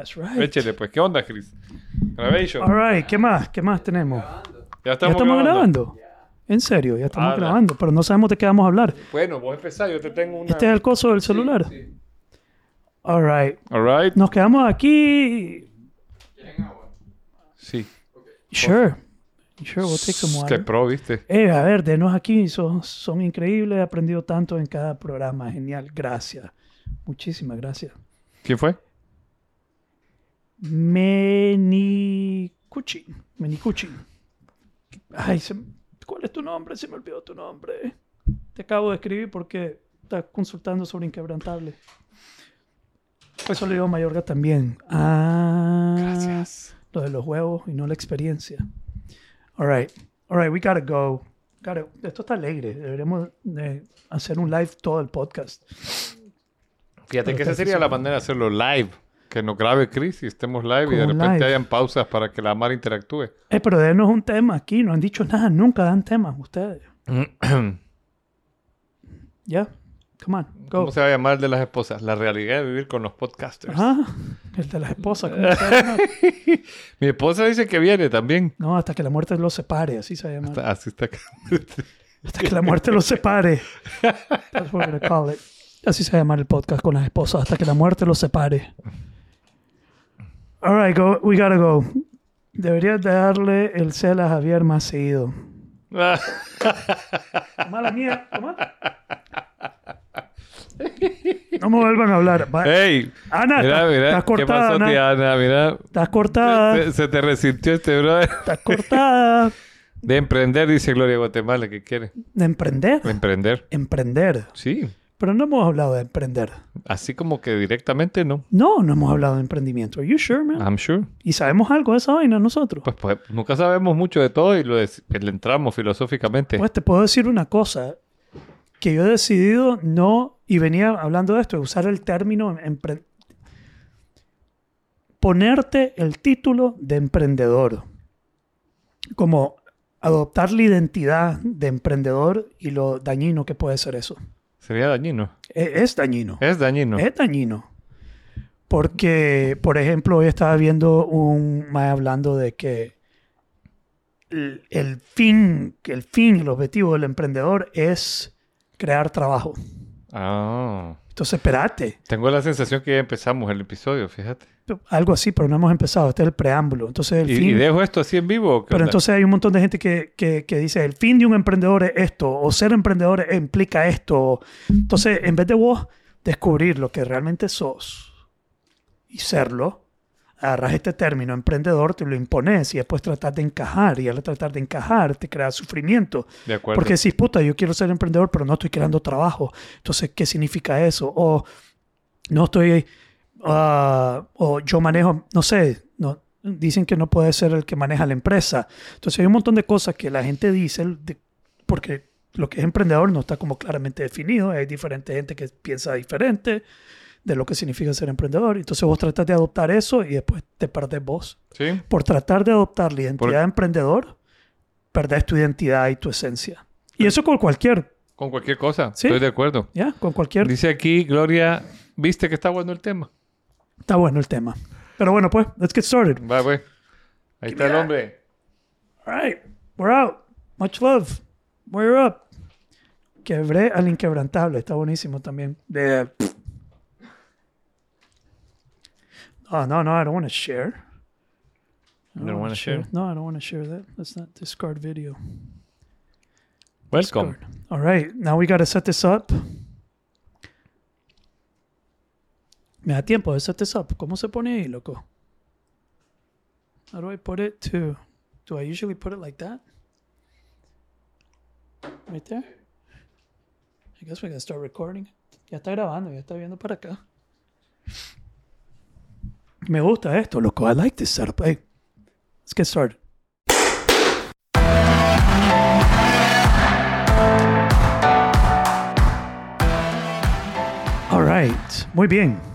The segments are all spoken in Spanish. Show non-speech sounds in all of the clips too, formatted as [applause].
That's right. Échele, pues. ¿Qué onda, Chris? Gravation. All right, ¿qué más? ¿Qué más tenemos? Ya ¿Ya estamos grabando? En serio, ya estamos Ah, grabando, pero no sabemos de qué vamos a hablar. Bueno, vos empezá. Yo te tengo una... ¿Este es el coso del celular? All right. All right. Nos quedamos aquí. Sí. Sure. Sure, we'll take some Qué water. pro, ¿viste? Eh, a ver, denos aquí. Son, son increíbles. He aprendido tanto en cada programa. Genial. Gracias. Muchísimas gracias. ¿Quién fue? Menicucci. Menicucci. Ay, se- ¿cuál es tu nombre? Se me olvidó tu nombre. Te acabo de escribir porque estás consultando sobre Inquebrantable. Eso le digo a Mayorga también. Ah, Gracias. Lo de los huevos y no la experiencia. All right. All right, we gotta go. Gotta- Esto está alegre. Deberíamos de hacer un live todo el podcast. Fíjate Pero que esa sería la manera de hacerlo live. Que nos grabe Chris y estemos live y de repente live. hayan pausas para que la Mara interactúe. Eh, pero denos un tema aquí. No han dicho nada. Nunca dan temas ustedes. [clears throat] Ya. Come on. Go. ¿Cómo se va a llamar el de las esposas? La realidad de vivir con los podcasters. Ajá. El de las esposas. ¿cómo se? [laughs] Mi esposa dice que viene también. No, hasta que la muerte los separe. Así se llama. Está- Así está. [laughs] Hasta que la muerte los separe. That's what we're gonna call it. Así se llama el podcast con las esposas. Hasta que la muerte los separe. All right, go. We gotta go. Deberías de darle el cel a Javier más seguido. [laughs] Mala mía. ¿Cómo? No me vuelvan a hablar. Va- ¡Ey! Ana, Mira, mira. estás ¿Qué cortada, pasó, Ana. tía Ana? Mira. Estás cortada. Se, se te resintió este brother. Estás cortada. De emprender, dice Gloria Guatemala, que quiere. ¿De emprender? De emprender. Emprender. Sí. Pero no hemos hablado de emprender. Así como que directamente no. No, no hemos hablado de emprendimiento. Are you sure, man? I'm sure. Y sabemos algo de esa vaina nosotros. Pues, pues nunca sabemos mucho de todo y lo le entramos filosóficamente. Pues te puedo decir una cosa. Que yo he decidido no, y venía hablando de esto, de usar el término empre- ponerte el título de emprendedor. Como adoptar la identidad de emprendedor y lo dañino que puede ser eso. Sería dañino. Es dañino. Es dañino. Es dañino. Porque, por ejemplo, hoy estaba viendo un mae hablando de que el, el fin, el fin, el objetivo del emprendedor es crear trabajo. Ah. Entonces, espérate. Tengo la sensación que ya empezamos el episodio, fíjate. Algo así, pero no hemos empezado. Este es el preámbulo. Entonces, el ¿Y, fin. y dejo esto así en vivo? Pero onda? entonces hay un montón de gente que, que, que dice, el fin de un emprendedor es esto, o ser emprendedor implica esto. Entonces, en vez de vos descubrir lo que realmente sos y serlo, agarras este término emprendedor, te lo impones y después tratas de encajar. Y al tratar de encajar, te crea sufrimiento. De acuerdo. Porque decís, puta, yo quiero ser emprendedor, pero no estoy creando trabajo. Entonces, ¿qué significa eso? O no estoy, ah, o yo manejo, no sé, no, dicen que no puede ser el que maneja la empresa. Entonces, hay un montón de cosas que la gente dice, de- porque lo que es emprendedor no está como claramente definido. Hay diferente gente que piensa diferente de lo que significa ser emprendedor. Entonces, vos tratas de adoptar eso y después te perdés vos ¿Sí? por tratar de adoptar la identidad Por- de emprendedor, perdés tu identidad y tu esencia. Y eso con cualquier, Con cualquier cosa. Sí. Estoy de acuerdo. ¿ya? Con cualquier. Dice aquí, Gloria, ¿viste que está bueno el tema? Está bueno el tema. Pero bueno, pues, let's get started. Va, pues. Ahí está el hombre. All right, we're out. Much love. We're up. Quebré al inquebrantable. Está buenísimo también. De... Oh, no, no, I don't want to share. I don't wanna share? No, I don't want to share that. Let's not discard video. Welcome. Discord. All right, now we got to set this up. Me da tiempo de set this up. ¿Cómo se pone ahí, loco? How do I put it to... Do I usually put it like that? Right there? I guess we gotta start recording. Ya está grabando, ya está viendo para acá. Me gusta esto, loco. I like this setup. Hey, let's get started. All right. Muy bien.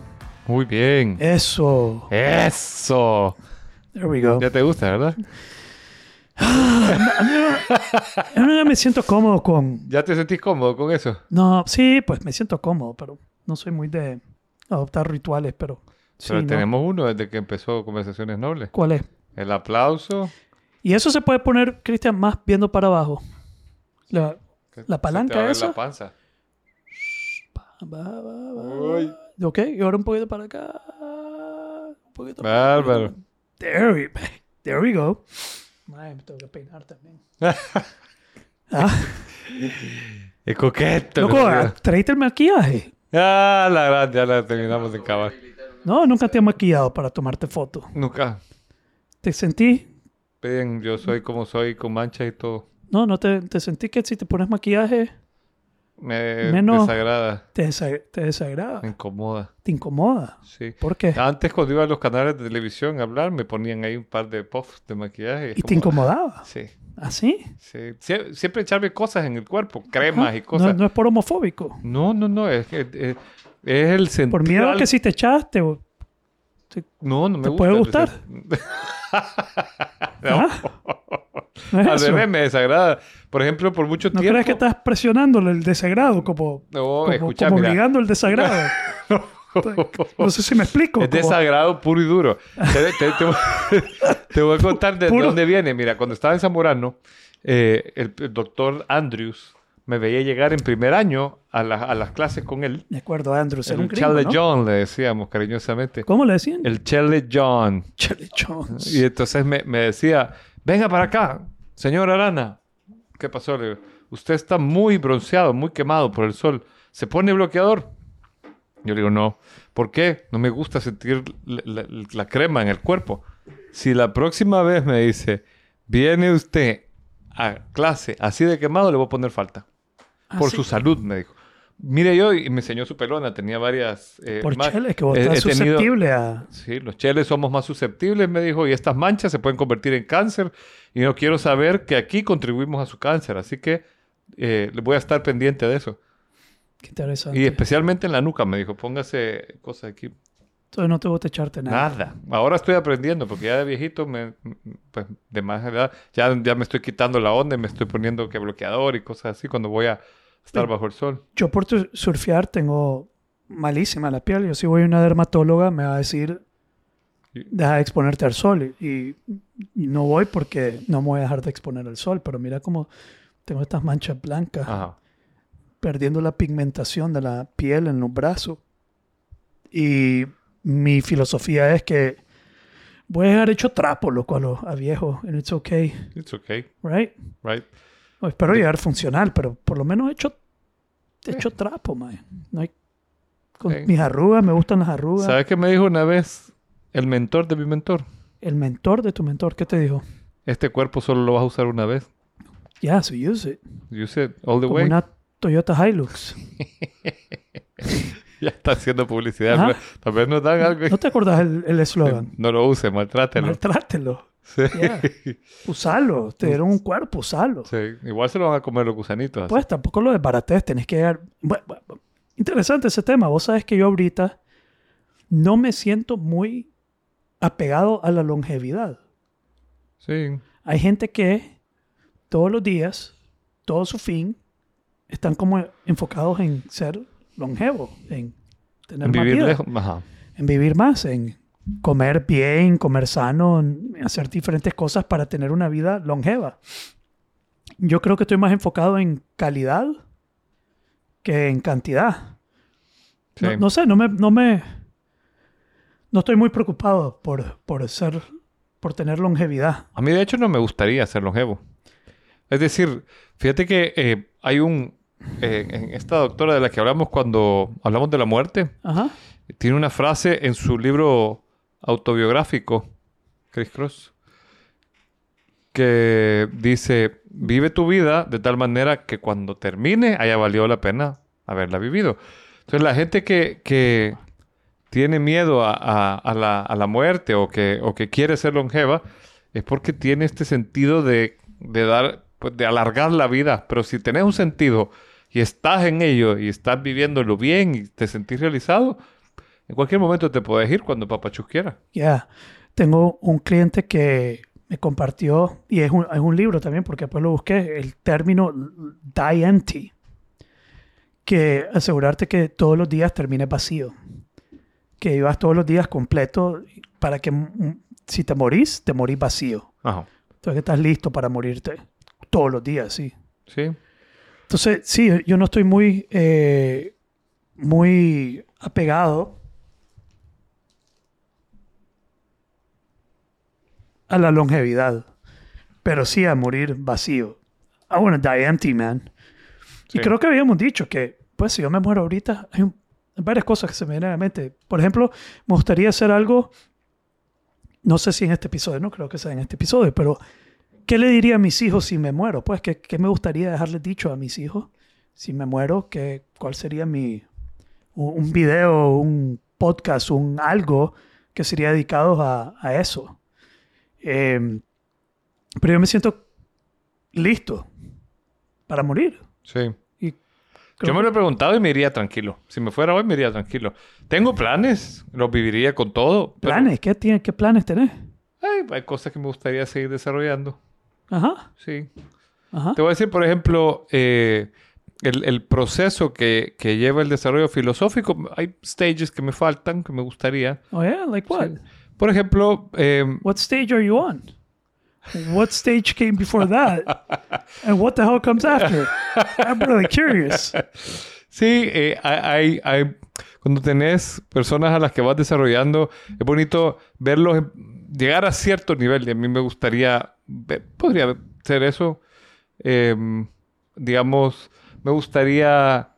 Muy bien. Eso. Eso. There we go. Ya te gusta, ¿verdad? Yo ya me siento cómodo con... ¿Ya te sentís cómodo con eso? No, sí, pues me siento cómodo, pero no soy muy de adoptar rituales, pero Sí, Pero ¿no? tenemos uno desde que empezó Conversaciones Nobles. ¿Cuál es? El aplauso. Y eso se puede poner, Cristian, más viendo para abajo. La, La palanca esa. La panza. Uy. Ok, y ahora un poquito para acá. Un poquito Bárbaro. There we, there we go. Madre, me tengo que peinar también. [laughs] ah, Es coqueto. loco, ah, tráete el maquillaje. Ah, la gran, ya la terminamos de acabar. No, nunca te he maquillado para tomarte fotos. Nunca. ¿Te sentí? Bien, yo soy como soy, con manchas y todo. No, no te, te sentí que si te pones maquillaje Me Menos- desagrada, te, desa- te desagrada, me incomoda. te incomoda. Sí. ¿Por qué? Antes cuando iba a los canales de televisión a hablar, me ponían ahí un par de puffs de maquillaje. ¿Y te incomodaba? Sí, ¿Así? sí. Sie- Siempre echarme cosas en el cuerpo, cremas y cosas. no es por homofóbico. No, no, no, es es, es el sentido. Por miedo al- que si te echaste o No, no me ¿Te gusta. puede gustar? [laughs] no, ¿Ah? [laughs] ¿No es al eso? revés, me desagrada. Por ejemplo, por mucho ¿No tiempo. crees que estás presionándole el desagrado como, No, como, escucha, como obligando el desagrado? [laughs] No sé si me explico. Es como- desagrado puro y duro. Te, te- te voy- [laughs] te voy a contar de Puro. dónde viene. Mira, cuando estaba en Zamorano, eh, el, el doctor Andrews me veía llegar en primer año a, la- a las clases con él. De acuerdo, Andrews. El gringo, Chele ¿no? John, le decíamos cariñosamente. ¿Cómo le decían? El Chele John. Charlie Jones. Y entonces me, me decía, venga para acá, señor Arana. ¿Qué pasó? Le digo, usted está muy bronceado, muy quemado por el sol. ¿Se pone bloqueador? Yo le digo, no. ¿Por qué? No me gusta sentir la, la- la crema en el cuerpo. Si la próxima vez me dice, viene usted a clase así de quemado, le voy a poner falta. Ah, por sí. su salud, me dijo. Mire yo, y me enseñó su pelona, tenía varias... eh, Por ma- Chele, que vos estás susceptible a... Sí, los cheles somos más susceptibles, me dijo, y estas manchas se pueden convertir en cáncer. Y no quiero saber que aquí contribuimos a su cáncer, así que eh, voy a estar pendiente de eso. Qué interesante. Y especialmente en la nuca, me dijo, póngase cosas aquí. Entonces no te gusta echarte nada. Nada. Ahora estoy aprendiendo, porque ya de viejito, me, pues de más edad, ya, ya me estoy quitando la onda y me estoy poniendo que bloqueador y cosas así cuando voy a estar bajo el sol. Yo por surfear tengo malísima la piel. Yo si voy a una dermatóloga me va a decir, deja de exponerte al sol. Y, y no voy porque no me voy a dejar de exponer al sol. Pero mira cómo tengo estas manchas blancas, Ajá. perdiendo la pigmentación de la piel en los brazos. Y mi filosofía es que voy a dejar hecho trapo, loco, a, los a viejos. And it's okay, It's okay, right? right? Espero llegar funcional, pero por lo menos he hecho, he hecho trapo, man. No hay, con mis arrugas, me gustan las arrugas. ¿Sabes qué me dijo una vez el mentor de mi mentor? El mentor de tu mentor, ¿qué te dijo? Este cuerpo solo lo vas a usar una vez. Yeah, so use it. Use it all the Como way. una Toyota Hilux. [laughs] Ya está haciendo publicidad. Tal vez nos dan algo. ¿No te acordás el el [laughs] eslogan? No lo use, maltrátelo. Maltrátelo. Sí. Yeah. Usalo. Te dieron un cuerpo, usalo. Sí. Igual se lo van a comer los gusanitos. así. Pues tampoco lo desbarates, tenés que llegar... Bueno, bueno, interesante ese tema. Vos sabes que yo ahorita no me siento muy apegado a la longevidad. Sí. Hay gente que todos los días, todo su fin, están como enfocados en ser longevo, en tener En más vivir vida, lejos. Ajá. en vivir más, en comer bien, comer sano, hacer diferentes cosas para tener una vida longeva. Yo creo que estoy más enfocado en calidad que en cantidad. Sí. No, no sé, no me, no me, no estoy muy preocupado por, por ser, por tener longevidad. A mí, de hecho, no me gustaría ser longevo. Es decir, fíjate que eh, hay un... eh, en esta doctora de la que hablamos cuando hablamos de la muerte, Ajá. tiene una frase en su libro autobiográfico, Chris Cross, que dice, vive tu vida de tal manera que cuando termine haya valido la pena haberla vivido. Entonces la gente que, que tiene miedo a, la, a la muerte o que, o que quiere ser longeva es porque tiene este sentido de, de dar, pues, de alargar la vida. Pero si tenés un sentido y estás en ello y estás viviéndolo bien y te sentís realizado, en cualquier momento te puedes ir cuando papachus quiera. Ya, tengo un cliente que me compartió, y es un, es un libro también, porque después lo busqué, el término die empty, que asegurarte que todos los días termine vacío. que ibas todos los días completo para que mm, si te morís, te morís vacío. Ajá. Entonces estás listo para morirte todos los días, sí. Sí. Entonces, sí, yo no estoy muy, eh, muy apegado a la longevidad, pero sí a morir vacío. I want to die empty, man. Y creo que habíamos dicho que, pues, si yo me muero ahorita, hay un- varias cosas que se me vienen a la mente. Por ejemplo, me gustaría hacer algo, no sé si en este episodio, no creo que sea en este episodio, pero ¿qué le diría a mis hijos si me muero? Pues, ¿qué, qué me gustaría dejarles dicho a mis hijos si me muero? ¿Qué, ¿Cuál sería mi, un, un video, un podcast, un algo que sería dedicado a, a eso? Eh, pero yo me siento listo para morir. Sí. Y Yo me lo he preguntado y me iría tranquilo. Si me fuera hoy, me iría tranquilo. Tengo planes, los viviría con todo. pero, ¿Planes? ¿Qué, tiene, ¿Qué planes tenés? ay, hay cosas que me gustaría seguir desarrollando. Ajá, Sí. ajá. Te voy a decir, por ejemplo, eh, el, el proceso que, que lleva el desarrollo filosófico. Hay stages que me faltan, que me gustaría. Oh, yeah? Like what? Sí. Por ejemplo, eh, What stage are you on? What stage came before that? And what the hell comes after? I'm really curious. Sí, eh, hay, hay- cuando tenés personas a las que vas desarrollando, es bonito verlos llegar a cierto nivel. Y a mí me gustaría, podría ser eso. Eh, digamos, me gustaría,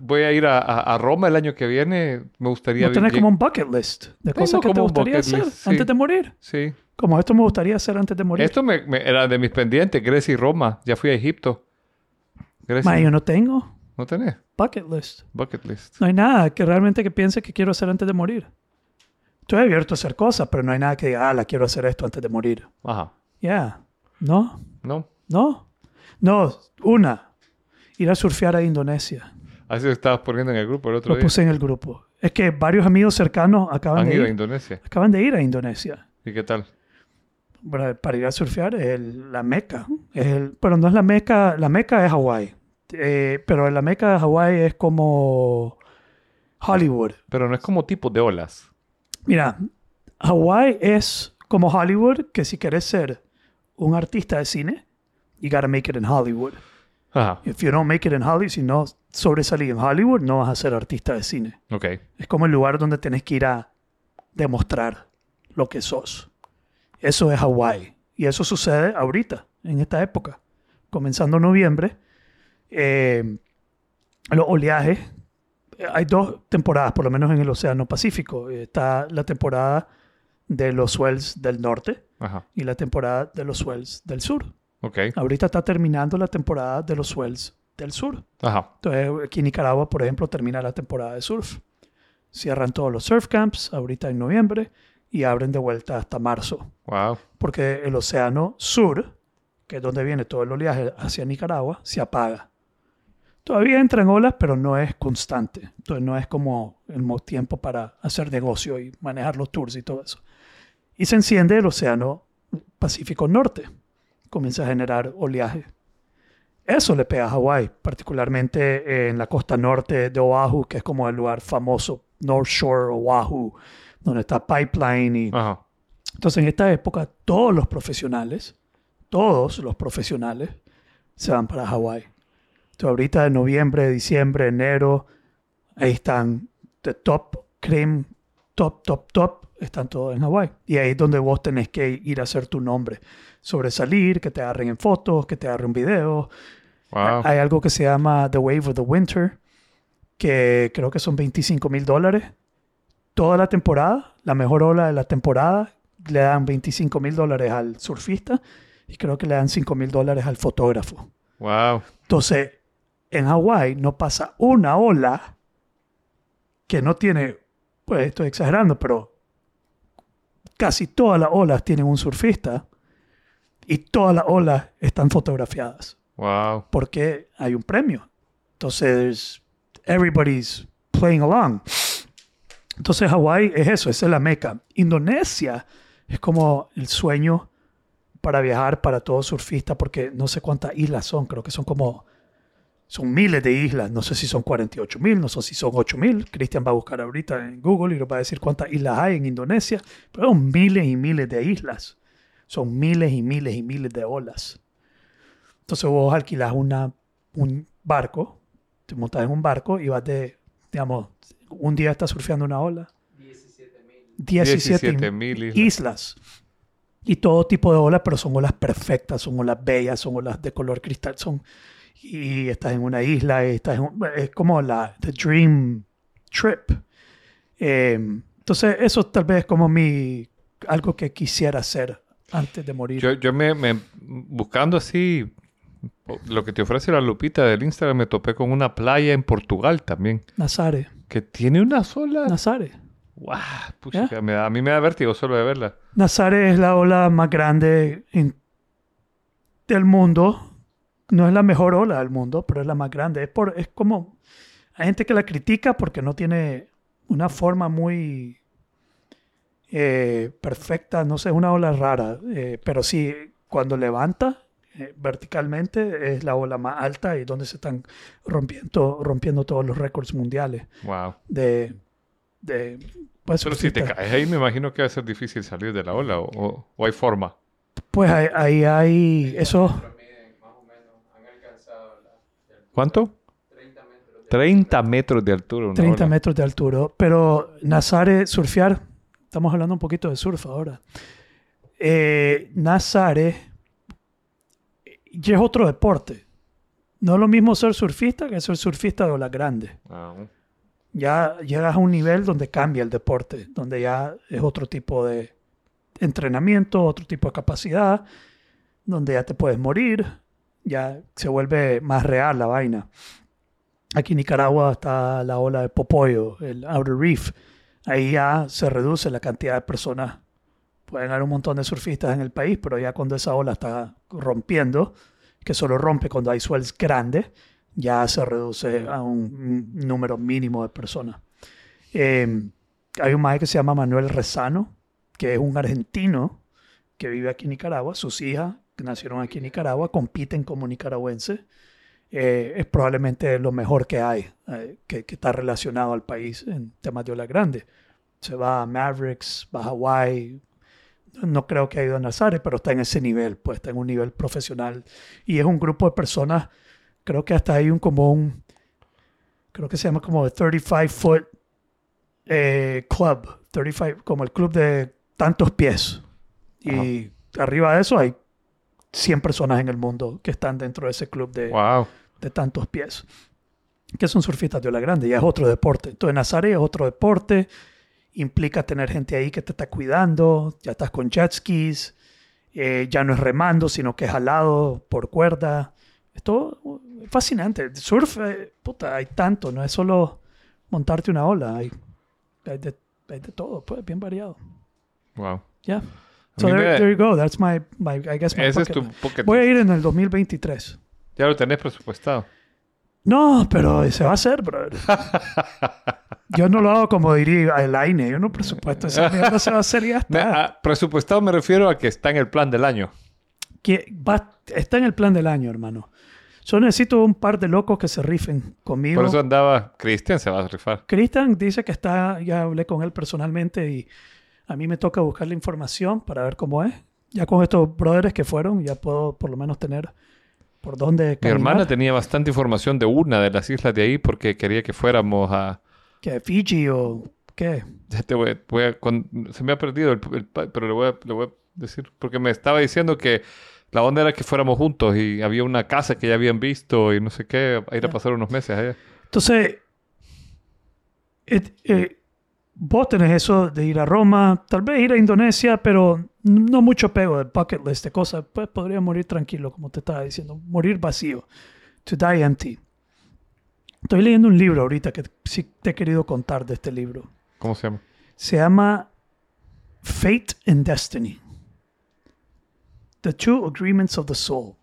voy a ir a, a- a Roma el año que viene. Me gustaría... No vi- como un bucket list de Tengo cosas que te gustaría hacer list, sí. antes de morir. Sí. Como esto me gustaría hacer antes de morir. Esto me, me- era de mis pendientes, Grecia y Roma. Ya fui a Egipto. Grecia. Ma, yo no tengo ¿No tenés? bucket list. Bucket list. No hay nada que realmente que piense que quiero hacer antes de morir. Estoy abierto a hacer cosas, pero no hay nada que diga, ah, la quiero hacer esto antes de morir. Ajá. Ya. No, ¿No? no. No, una. Ir a surfear a Indonesia. Así lo estabas poniendo en el grupo el otro Lo día. puse en el grupo. Es que varios amigos cercanos acaban, Han de ido a ir, Indonesia. acaban de ir a Indonesia. ¿Y qué tal? Bueno, para ir a surfear es el- la meca. Es el, pero no es la meca, la meca es Hawái. Eh, pero la meca de Hawái es como Hollywood. Pero no es como tipo de olas. Mira, Hawái es como Hollywood, que si quieres ser un artista de cine, you gotta make it in Hollywood. Ajá. If you don't make it in Hollywood, si no sobresalís en Hollywood, no vas a ser artista de cine. Ok. Es como el lugar donde tenés que ir a demostrar lo que sos. Eso es Hawái. Y eso sucede ahorita, en esta época. Comenzando noviembre, eh, los oleajes. eh, Hay dos temporadas, por lo menos en el Océano Pacífico. Está la temporada de los swells del norte Ajá. y la temporada de los swells del sur. Ok. Ahorita está terminando la temporada de los swells del sur. Ajá. Entonces, aquí en Nicaragua, por ejemplo, termina la temporada de surf. Cierran todos los surf camps ahorita en noviembre y abren de vuelta hasta marzo. Wow. Porque el océano sur, que es donde viene todo el oleaje hacia Nicaragua, se apaga. Todavía entran olas, pero no es constante. Entonces no es como el tiempo para hacer negocio y manejar los tours y todo eso. Y se enciende el océano Pacífico Norte. Comienza a generar oleaje. Eso le pega a Hawái, particularmente en la costa norte de Oahu, que es como el lugar famoso, North Shore Oahu, donde está Pipeline y Ajá. entonces, en esta época, todos los profesionales, todos los profesionales, se van para Hawái. Entonces, ahorita de noviembre, diciembre, enero, ahí están the top cream, top, top, top, están todos en Hawái. Y ahí es donde vos tenés que ir a hacer tu nombre. Sobresalir, que te agarren en fotos, que te agarren videos. Wow. Hay algo que se llama The Wave of the Winter, que creo que son 25 mil dólares. Toda la temporada, la mejor ola de la temporada, le dan 25 mil dólares al surfista y creo que le dan 5 mil dólares al fotógrafo. Wow. Entonces, en Hawái no pasa una ola que no tiene, pues estoy exagerando, pero casi todas las olas tienen un surfista y todas las olas están fotografiadas Wow. porque hay un premio. Entonces, everybody's playing along. Entonces, Hawái es eso, esa es la meca. Indonesia es como el sueño para viajar para todo surfista, porque no sé cuántas islas son, creo que son como Son miles de islas. No sé si son 48 mil, no sé si son 8 mil. Cristian va a buscar ahorita en Google y nos va a decir cuántas islas hay en Indonesia. Pero son miles y miles de islas. Son miles y miles y miles de olas. Entonces vos alquilas una, un barco, te montas en un barco y vas de, digamos, un día estás surfeando una ola. 17 mil islas. islas. Y todo tipo de olas, pero son olas perfectas, son olas bellas, son olas de color cristal, son y estás en una isla, y estás en un- es como la the dream trip. Eh, entonces eso tal vez es como mi algo que quisiera hacer antes de morir. Yo, yo me, me- buscando así lo que te ofrece la Lupita del Instagram, me topé con una playa en Portugal también, Nazare, que tiene una sola. Nazare. Da- a mí me da vértigo solo de verla. Nazare es la ola más grande en- del mundo. No es la mejor ola del mundo, pero es la más grande. Es, por, es como... Hay gente que la critica porque no tiene una forma muy eh, perfecta. No sé, es una ola rara. eh, pero sí, cuando levanta eh, verticalmente es la ola más alta y donde se están rompiendo, rompiendo todos los récords mundiales ¡Wow! de... de pues, Pero si te caes ahí, me imagino que va a ser difícil salir de la ola o, o- o hay forma. Pues ahí, ahí hay eso... ¿Cuánto? 30 metros de altura. una 30 ola. metros de altura. Pero Nazare, surfear, estamos hablando un poquito de surf ahora. Eh, Nazare ya es otro deporte. No es lo mismo ser surfista que ser surfista de olas grandes. Ah, Ya llegas a un nivel donde cambia el deporte, donde ya es otro tipo de entrenamiento, otro tipo de capacidad, donde ya te puedes morir, ya se vuelve más real la vaina. Aquí en Nicaragua está la ola de Popoyo, el Outer Reef. Ahí ya se reduce la cantidad de personas. Pueden haber un montón de surfistas en el país, pero ya cuando esa ola está rompiendo, que solo rompe cuando hay swells grandes, ya se reduce a un número mínimo de personas. Eh, hay un maestro que se llama Manuel Rezano, que es un argentino que vive aquí en Nicaragua. Sus hijas, nacieron aquí en Nicaragua, compiten como nicaragüenses. Eh, es probablemente lo mejor que hay, eh, que, que está relacionado al país en temas de ola grande. Se va a Mavericks, va a Hawaii. No creo que haya ido a Nazare, pero está en ese nivel, pues está en un nivel profesional. Y es un grupo de personas, creo que hasta hay un como un, creo que se llama como el 35 foot eh, club, 35, como el club de tantos pies. Y arriba de eso hay 100 personas en el mundo que están dentro de ese club de, ¡Wow! de tantos pies. Que son surfistas de ola grande, ya es otro deporte. Entonces, Nazare es otro deporte, implica tener gente ahí que te está cuidando, ya estás con jet skis, eh, ya no es remando, sino que es jalado por cuerda. Esto es fascinante. Surf, eh, puta, hay tanto, no es solo montarte una ola, hay, hay, de, hay de todo, pues, bien variado. ¡Wow! Ya. So there, me- there you go, that's my, my I guess my Ese es tu bucket Voy a ir en el 2023. Ya lo tenés presupuestado. No, pero se va a hacer, brother. [laughs] Yo no lo hago como diría el AINE. Yo no presupuesto. Esa [laughs] mierda se va a hacer y ya está. a presupuestado me refiero a que está en el plan del año. Que va- está en el plan del año, hermano. Yo necesito un par de locos que se rifen conmigo. Por eso andaba... Cristian se va a rifar. Cristian dice que está, ya hablé con él personalmente y a mí me toca buscar la información para ver cómo es. Ya con estos brothers que fueron, ya puedo por lo menos tener por dónde Mi caminar. hermana tenía bastante información de una de las islas de ahí porque quería que fuéramos a... ¿Qué? ¿Fiji o qué? Voy, voy a- con- se me ha perdido, el, el pero le voy, a, le voy a decir. Porque me estaba diciendo que la onda era que fuéramos juntos y había una casa que ya habían visto y no sé qué, a ir a pasar unos meses allá. Entonces, et- eh, vos tenés eso de ir a Roma, tal vez ir a Indonesia, pero no mucho pego de bucket list de cosas. Pues podría morir tranquilo, como te estaba diciendo, morir vacío. To die empty. Estoy leyendo un libro ahorita que sí te he querido contar de este libro. ¿Cómo se llama? Se llama Fate and Destiny. The Two Agreements of the Soul.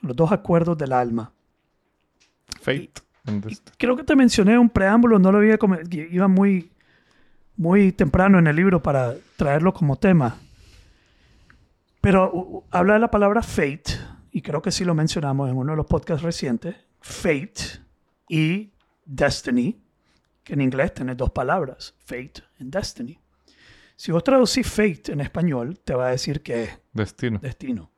Los dos acuerdos del alma. Fate. and Destiny. creo que te mencioné un preámbulo, no lo había iba muy muy temprano en el libro para traerlo como tema. Pero habla de la palabra fate y creo que sí lo mencionamos en uno de los podcasts recientes. fate y destiny, que en inglés tiene dos palabras, fate and destiny. Si vos traducís fate en español, te va a decir que es Destino. destino.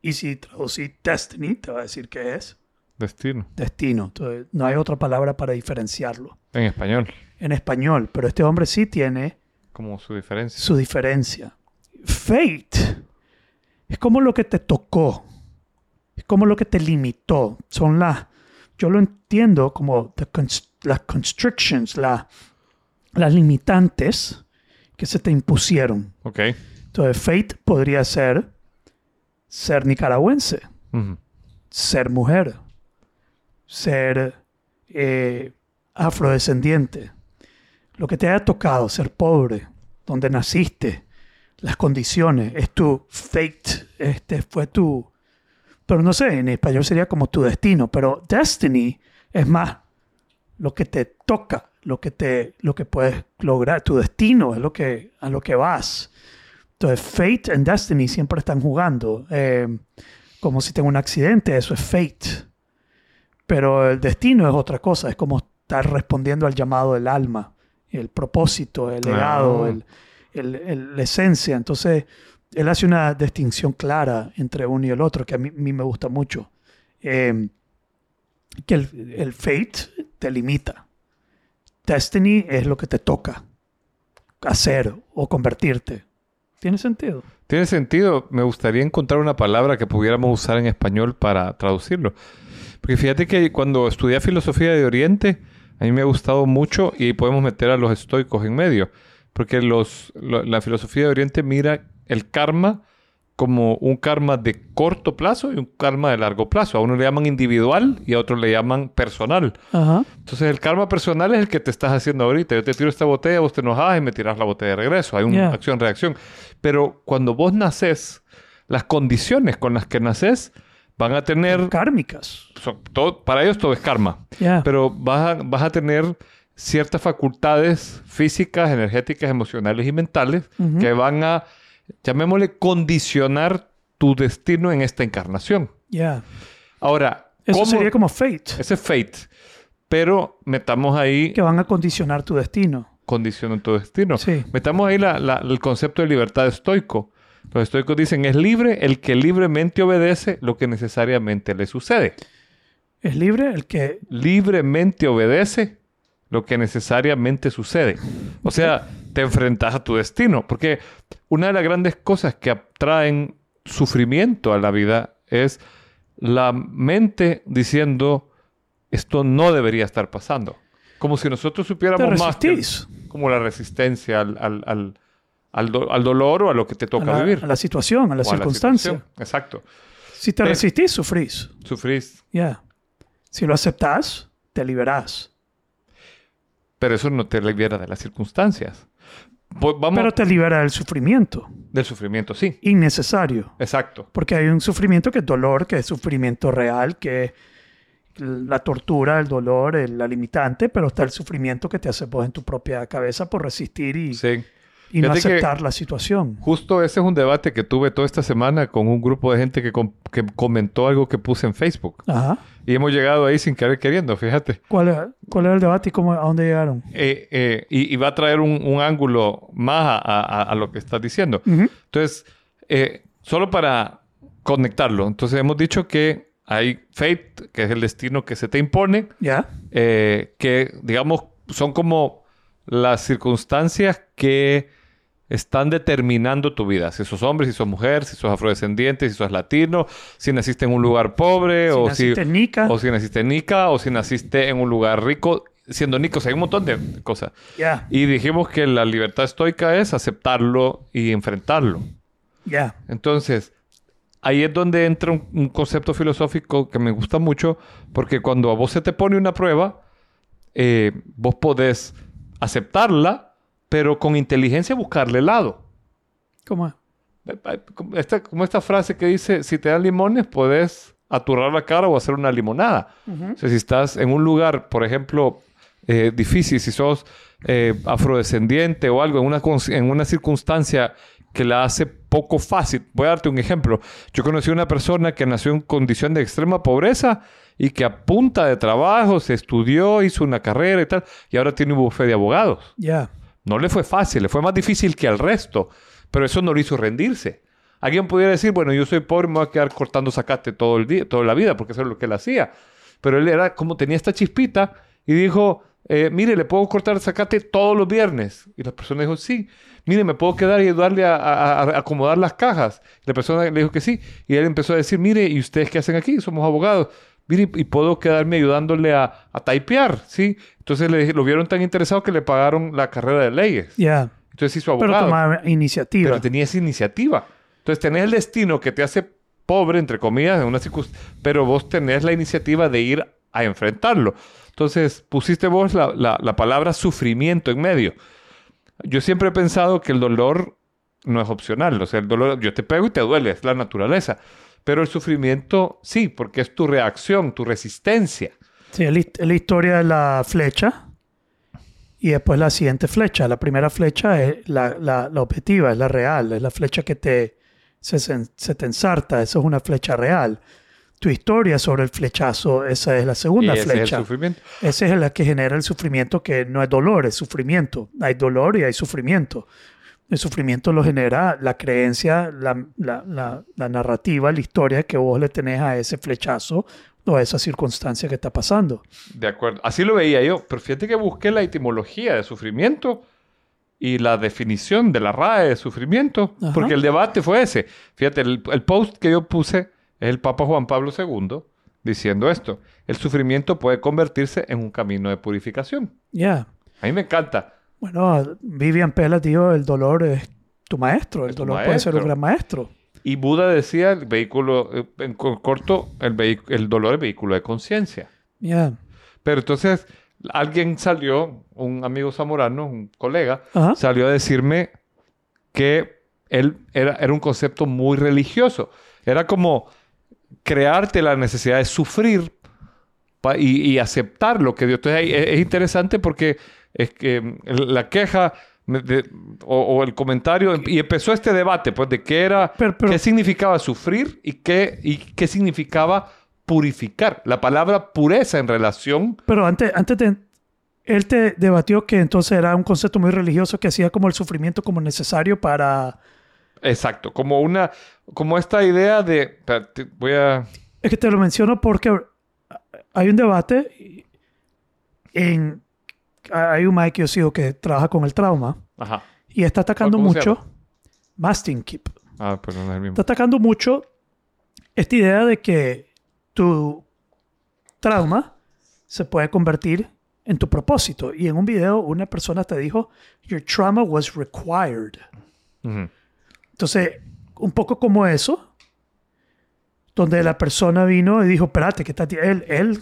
Y si traducís destiny, te va a decir que es Destino. destino. Entonces, no hay otra palabra para diferenciarlo En español. En español, pero este hombre sí tiene Como su diferencia. su diferencia. Fate es como lo que te tocó, es como lo que te limitó. Son las, yo lo entiendo como las constrictions, la- las limitantes que se te impusieron. Ok. Entonces, fate podría ser ser nicaragüense, ser mujer, ser eh, afrodescendiente, lo que te haya tocado, ser pobre, donde naciste, las condiciones, es tu fate, este fue tu, pero no sé, en español sería como tu destino, pero destiny es más lo que te toca, lo que te, lo que puedes lograr, tu destino es lo que, a lo que vas. Entonces, fate and destiny siempre están jugando. Eh, como si tengo un accidente, eso es fate. Pero el destino es otra cosa, es como estar respondiendo al llamado del alma, el propósito, el legado, Ah. el, la esencia. Entonces, él hace una distinción clara entre uno y el otro, que a mí, me gusta mucho. Eh, que el, el fate te limita. Destiny es lo que te toca hacer o convertirte. ¿Tiene sentido? Tiene sentido. Me gustaría encontrar una palabra que pudiéramos usar en español para traducirlo. Porque fíjate que cuando estudié filosofía de Oriente, a mí me ha gustado mucho y podemos meter a los estoicos en medio. Porque los, lo- la filosofía de Oriente mira el karma como un karma de corto plazo y un karma de largo plazo. A uno le llaman individual y a otro le llaman personal. Ajá. Entonces el karma personal es el que te estás haciendo ahorita. Yo te tiro esta botella, vos te enojas y me tiras la botella de regreso. Hay una Yeah. acción-reacción. Pero cuando vos naces, las condiciones con las que naces van a tener... Kármicas. son- todo- para ellos todo es karma. Ya. Pero vas a, vas a tener ciertas facultades físicas, energéticas, emocionales y mentales Ujú. que van a, llamémosle, condicionar tu destino en esta encarnación. Ya. Ahora, Eso ¿cómo- sería como fate, ese es fate. Pero metamos ahí que van a condicionar tu destino. condición en tu destino. Sí. Metamos ahí la- la- el concepto de libertad estoico. Los estoicos dicen, es libre el que libremente obedece lo que necesariamente le sucede. Es libre el que... Libremente obedece lo que necesariamente sucede. O sea, te enfrentas a tu destino. Porque una de las grandes cosas que atraen sufrimiento a la vida es la mente diciendo, esto no debería estar pasando. Como si nosotros supiéramos más que- como la resistencia al, al, al, al do- al dolor o a lo que te a toca la, vivir. a la situación, a la O a circunstancia. Exacto. si te resistís, sufrís. Sufrís. Ya. Si lo aceptás, te liberás. Pero eso no te libera de las circunstancias. Pues vamos Pero te libera del sufrimiento del sufrimiento, sí. innecesario. Exacto. Porque hay un sufrimiento que es dolor, que es sufrimiento real, que es la tortura, el dolor, el- la limitante, pero está el sufrimiento que te hace vos en tu propia cabeza por resistir y, Sí. Y no aceptar la situación. Justo ese es un debate que tuve toda esta semana con un grupo de gente que, com- que comentó algo que puse en Facebook. Ajá. Y hemos llegado ahí sin querer queriendo, fíjate. ¿Cuál era, cuál era el debate y cómo, a dónde llegaron? Eh, eh, y, y va a traer un, un ángulo más a, a- a lo que estás diciendo. Entonces, eh, solo para conectarlo. Entonces, hemos dicho que hay fate, que es el destino que se te impone, ¿Ya? que, digamos, son como las circunstancias que están determinando tu vida. Si sos hombre, si sos mujer, si sos afrodescendiente, si sos latino, si naciste en un lugar pobre Si o, naciste si, Nica. o si naciste en Nica o si naciste en un lugar rico siendo Nico. O sea, hay un montón de cosas. Y dijimos que la libertad estoica es aceptarlo y enfrentarlo. ya. Entonces, ahí es donde entra un, un concepto filosófico que me gusta mucho, porque cuando a vos se te pone una prueba, eh, vos podés aceptarla, pero con inteligencia buscarle lado. ¿Cómo es? Como esta, como esta frase que dice, si te dan limones, podés aturrar la cara o hacer una limonada. Ujú. O sea, si estás en un lugar, por ejemplo, eh, difícil, si sos eh, afrodescendiente o algo, en una, en una circunstancia que la hace poco fácil. Voy a darte un ejemplo. Yo conocí a una persona que nació en condición de extrema pobreza y que a punta de trabajo se estudió, hizo una carrera y tal, y ahora tiene un bufete de abogados. Ya. No le fue fácil, le fue más difícil que al resto, pero eso no le hizo rendirse. Alguien pudiera decir, bueno, yo soy pobre, me voy a quedar cortando zacate todo el día, toda la vida, porque eso es lo que él hacía. Pero él era como tenía esta chispita y dijo, eh, mire, ¿le puedo cortar zacate todos los viernes? Y la persona dijo, sí. Mire, ¿me puedo quedar y ayudarle a acomodar las cajas? Y la persona le dijo que sí. Y él empezó a decir, mire, ¿y ustedes qué hacen aquí? Somos abogados. Mire, y puedo quedarme ayudándole a, a typear, ¿sí? Entonces le, lo vieron tan interesado que le pagaron la carrera de leyes. Ya. Entonces hizo Pero abogado. tomaba iniciativa. Pero tenía esa iniciativa. Entonces tenés el destino que te hace pobre, entre comillas, en una circunstancia, pero vos tenés la iniciativa de ir a enfrentarlo. Entonces pusiste vos la, la- la palabra sufrimiento en medio. Yo siempre he pensado que el dolor no es opcional. O sea, el dolor, yo te pego y te duele, es la naturaleza. Pero el sufrimiento sí, porque es tu reacción, tu resistencia. Sí, es la, hist- es la historia de la flecha y después la siguiente flecha. La primera flecha es la, la- la objetiva, es la real, es la flecha que te, se, se- te ensarta, eso es una flecha real. Tu historia sobre el flechazo, esa es la segunda y ese es flecha. el sufrimiento. Esa es la que genera el sufrimiento, que no es dolor, es sufrimiento. Hay dolor y hay sufrimiento. El sufrimiento lo genera la creencia, la, la- la- la narrativa, la historia que vos le tenés a ese flechazo o a esa circunstancia que está pasando. De acuerdo. Así lo veía yo. Pero fíjate que busqué la etimología de sufrimiento y la definición de la RAE de sufrimiento. Ajá. Porque el debate fue ese. Fíjate, el, el post que yo puse es el Papa Juan Pablo II diciendo esto. El sufrimiento puede convertirse en un camino de purificación. Ya. A mí me encanta. Bueno, Vivian Pela dijo, el dolor es tu maestro. El tu dolor puede ser un gran maestro. Y Buda decía, el vehículo, eh, en co- corto, el, dolor es vehículo de conciencia. Ya. Pero entonces alguien salió, un amigo zamorano, un colega, Ajá. salió a decirme que él era, era un concepto muy religioso. Era como crearte la necesidad de sufrir y, y aceptar lo que Dios. Entonces es, es interesante porque es que mm, la queja de- o, o el comentario y empezó este debate pues de qué era Pero- pero- qué significaba sufrir y qué y qué significaba purificar. La palabra pureza en relación Pero antes, antes de... Él te debatió que entonces era un concepto muy religioso que hacía como el sufrimiento como necesario para... exacto como una como esta idea de voy a Es que te lo menciono porque hay un debate en... Hay un Mike que yo sigo que trabaja con el trauma ajá y está atacando ¿Cómo se mucho... Mastin Keep. ah pero no es el mismo Está atacando mucho esta idea de que tu trauma se puede convertir en tu propósito. Y en un video una persona te dijo, your trauma was required. Entonces, un poco como eso, donde la persona vino y dijo, espérate, que está ti-". él, él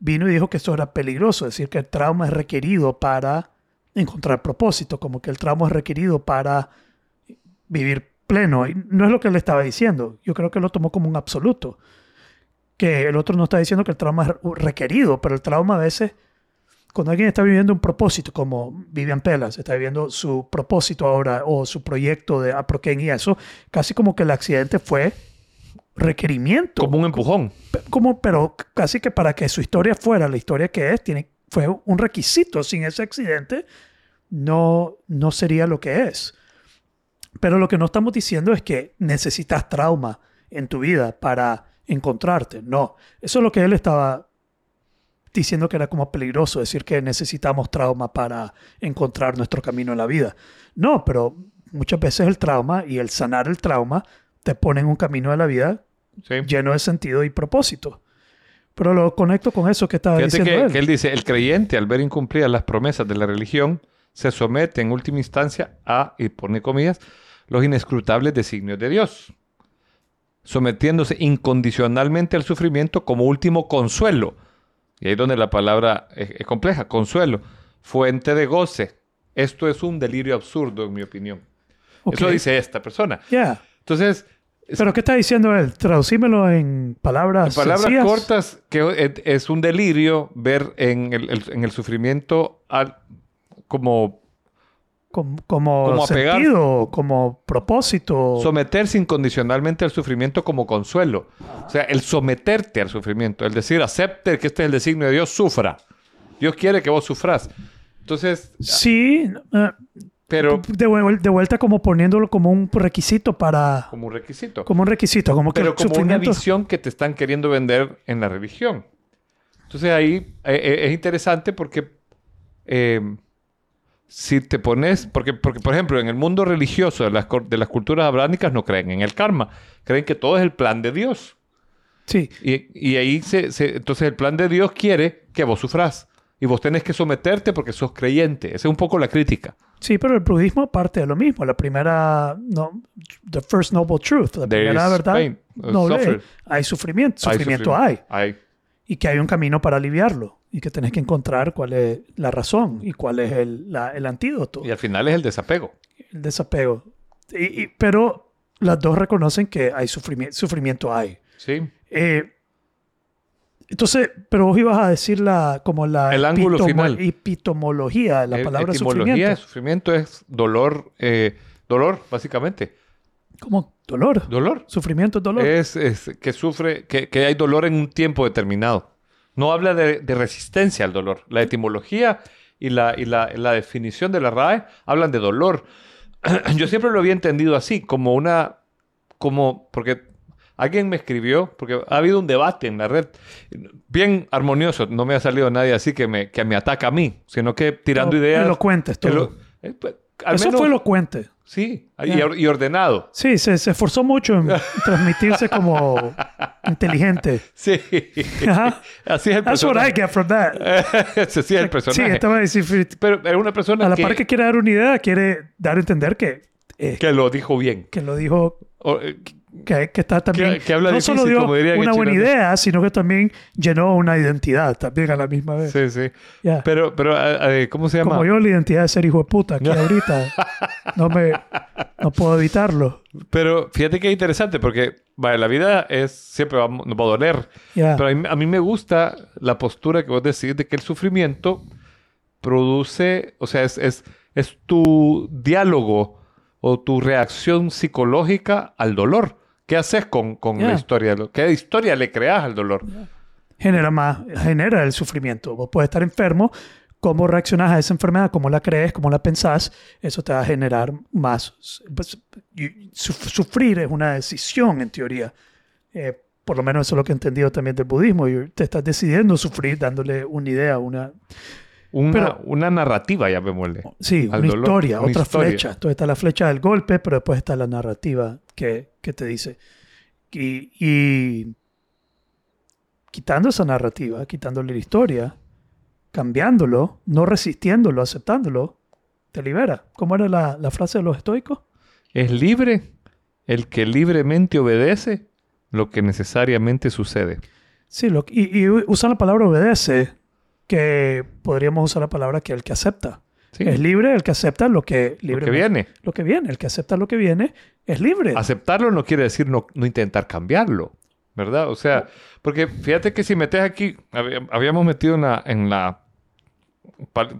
vino y dijo que esto era peligroso, es decir, que el trauma es requerido para encontrar propósito, como que el trauma es requerido para vivir pleno. No es lo que él estaba diciendo, yo creo que lo tomó como un absoluto, que el otro no está diciendo que el trauma es requerido, pero el trauma a veces, cuando alguien está viviendo un propósito, como Vivian Pelas está viviendo su propósito ahora o su proyecto de Aproken y eso, casi como que el accidente fue requerimiento. como un empujón como, pero casi que para que su historia fuera la historia que es, tiene, fue un requisito. Sin ese accidente, no, no sería lo que es. Pero lo que no estamos diciendo es que necesitas trauma en tu vida para encontrarte. No, eso es lo que él estaba diciendo que era como peligroso, decir que necesitamos trauma para encontrar nuestro camino en la vida. No, pero muchas veces el trauma y el sanar el trauma te pone en un camino de la vida ¿sí? lleno de sentido y propósito. Pero lo conecto con eso que estaba Fíjate diciendo que, él. que él dice, el creyente al ver incumplidas las promesas de la religión se somete en última instancia a, y pone comillas, los inescrutables designios de Dios, sometiéndose incondicionalmente al sufrimiento como último consuelo. Y ahí es donde la palabra es, es compleja, consuelo, fuente de goce. Esto es un delirio absurdo, en mi opinión. Eso dice esta persona. Entonces, ¿Pero qué está diciendo él? Traducímelo en palabras En palabras sencillas. cortas, que es- un delirio ver en el, el- en el sufrimiento al- como como, como, Como apegar. sentido, como propósito. Someterse incondicionalmente al sufrimiento como consuelo. O sea, el someterte al sufrimiento, el decir, acepte que este es el designio de Dios, sufra. Dios quiere que vos sufras. Entonces, sí, eh, pero de, vuel- de vuelta como poniéndolo como un requisito para... como un requisito. Como un requisito, como que pero como una visión que te están queriendo vender en la religión. Entonces ahí eh, eh, es interesante porque eh, si te pones, porque, porque por ejemplo en el mundo religioso de las, de las culturas abrámicas no creen en el karma, creen que todo es el plan de Dios. Sí, Y, y ahí se, se- entonces el plan de Dios quiere que vos sufras y vos tenés que someterte porque sos creyente. Esa es un poco la crítica. sí, pero el budismo parte de lo mismo. La primera, no, the first noble truth, la There primera verdad pain, uh, noble, suffer. hay sufrimiento, Hay sufrimiento sufrimiento. hay. Hay. y que hay un camino para aliviarlo y que tenés que encontrar cuál es la razón y cuál es el, la- el antídoto, Y al final es el desapego. el desapego. Y- y- pero las dos reconocen que hay sufrimiento, sufrimiento hay. ¿sí? Eh, entonces, pero vos ibas a decir la, como la El ángulo final. epitomología, la palabra etimología sufrimiento. sufrimiento es dolor, eh, dolor, básicamente. Como dolor. Dolor. Sufrimiento es dolor. Es, es que sufre, que, que hay dolor en un tiempo determinado. No habla de, de resistencia al dolor. La etimología y, la, y la, la definición de la RAE hablan de dolor. [clears throat] Yo siempre lo había entendido así, como una, como, porque alguien me escribió, porque ha habido un debate en la red, bien armonioso, no me ha salido nadie así que me, que me ataca a mí, sino que tirando No, ideas. elocuentes todo. elo- eh, pues, al Eso menos- fue elocuente. Sí, y, ordenado. Sí, se, se esforzó mucho en [laughs] transmitirse como inteligente. Sí. Ajá. Así es el That's what I personaje. get from that. Ese [laughs] sí es el Sí, personaje. estaba a decir, Pero era una persona a la que, par que quiere dar una idea, quiere dar a entender que, eh, que lo dijo bien. que lo dijo, O, eh, que, que está también, Que- que habla no solo difícil, dio como una buena idea, sino que también llenó una identidad también a la misma vez. sí, sí. Pero, pero eh, ¿cómo se llama? Como yo la identidad de ser hijo de puta aquí [laughs] ahorita, no me, no puedo evitarlo. Pero fíjate que es interesante porque vale, la vida es siempre va, nos va a doler. Pero a mí, a mí me gusta la postura que vos decís de que el sufrimiento produce, o sea, es, es, es tu diálogo o tu reacción psicológica al dolor. ¿Qué haces con, con la historia? ¿Qué historia le creas al dolor? genera más, genera el sufrimiento. Vos puedes estar enfermo, cómo reaccionas a esa enfermedad, cómo la crees, cómo la pensás, eso te va a generar más. pues, sufrir es una decisión, en teoría. Eh, por lo menos eso es lo que he entendido también del budismo. Te estás decidiendo sufrir dándole una idea, una, Una, Pero- una narrativa, llamémosle. sí, una dolor, historia, una otra historia. flecha. Entonces está la flecha del golpe, pero después está la narrativa que, que te dice. Y, y quitando esa narrativa, quitándole la historia, cambiándolo, no resistiéndolo, aceptándolo, te libera. ¿Cómo era la, la frase de los estoicos? Es libre el que libremente obedece lo que necesariamente sucede. Sí, lo, y, y usan la palabra obedece, que podríamos usar la palabra que el que acepta. Sí. Es libre el que acepta lo que, Lo libre que viene. Lo que viene, el que acepta lo que viene es libre. Aceptarlo no quiere decir no, no intentar cambiarlo, ¿verdad? O sea, porque fíjate que si metes aquí, hab- habíamos metido en la, en la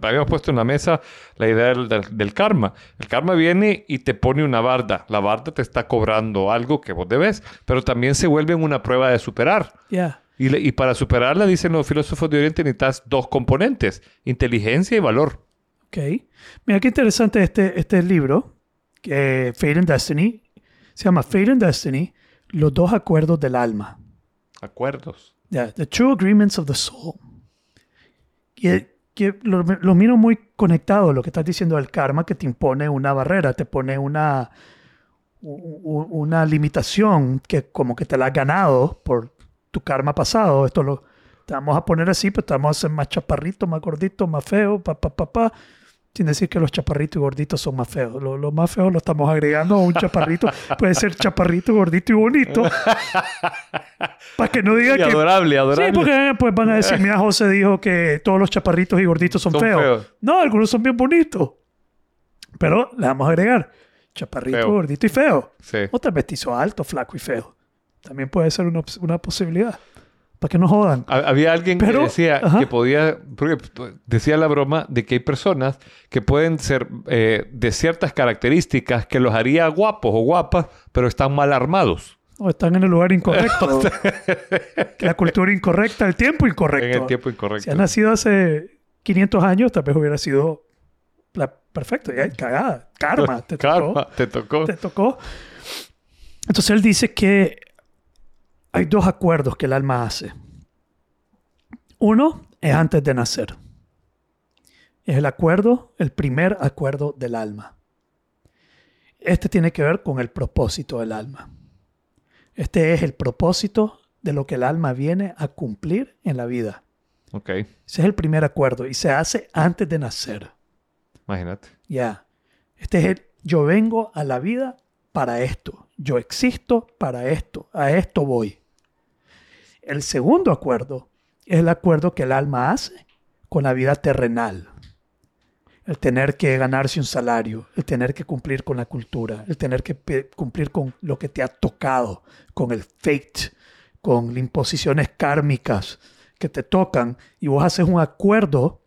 habíamos puesto en la mesa la idea del, del- del karma. El karma viene y te pone una barda. La barda te está cobrando algo que vos debes, pero también se vuelve una prueba de superar. Ya. Y, le- y para superarla, dicen los filósofos de Oriente, necesitas dos componentes, inteligencia y valor. Ok. Mira qué interesante este, este libro, que Fate and Destiny. Se llama Fate and Destiny, los dos acuerdos del alma. Acuerdos. Ya, The True Agreements of the Soul. Que, que lo, lo miro muy conectado a lo que estás diciendo del karma, que te impone una barrera, te pone una, una limitación que como que te la has ganado por tu karma pasado. Esto lo te vamos a poner así, pero te vamos a hacer más chaparrito, más gordito, más feo, pa, pa, pa, pa. Sin decir que los chaparritos y gorditos son más feos. Lo, lo más feo lo estamos agregando a un chaparrito. [laughs] Puede ser chaparrito, gordito y bonito. [laughs] Para que no diga Y que adorable, adorable. Sí, porque pues van a decir, mira, José dijo que todos los chaparritos y gorditos son, Son feos. feos. No, algunos son bien bonitos. Pero le vamos a agregar chaparrito, Feo. gordito y feo. Sí. O tal vez te hizo alto, flaco y feo. También puede ser una, una posibilidad. para que no jodan. Ha- Había alguien Pero- que decía ajá. que podía, porque decía la broma de que hay personas que pueden ser eh, de ciertas características que los haría guapos o guapas, pero están mal armados O están en el lugar incorrecto. [laughs] la cultura incorrecta, el tiempo incorrecto. en el tiempo incorrecto. Si has nacido hace 500 años, tal vez hubiera sido la... perfecto. Ya, cagada. Karma. Te [laughs] tocó. Karma, te tocó. Te tocó. Entonces él dice que hay dos acuerdos que el alma hace. Uno es antes de nacer. Es el acuerdo, el primer acuerdo del alma. Este tiene que ver con el propósito del alma. Este es el propósito de lo que el alma viene a cumplir en la vida. Ok, Ese es el primer acuerdo y se hace antes de nacer. imagínate. Ya. Este es el yo vengo a la vida para esto. Yo existo para esto. A esto voy. El segundo acuerdo es el acuerdo que el alma hace con la vida terrenal. El tener que ganarse un salario, el tener que cumplir con la cultura, el tener que cumplir con lo que te ha tocado, con el fate, con las imposiciones kármicas que te tocan y vos haces un acuerdo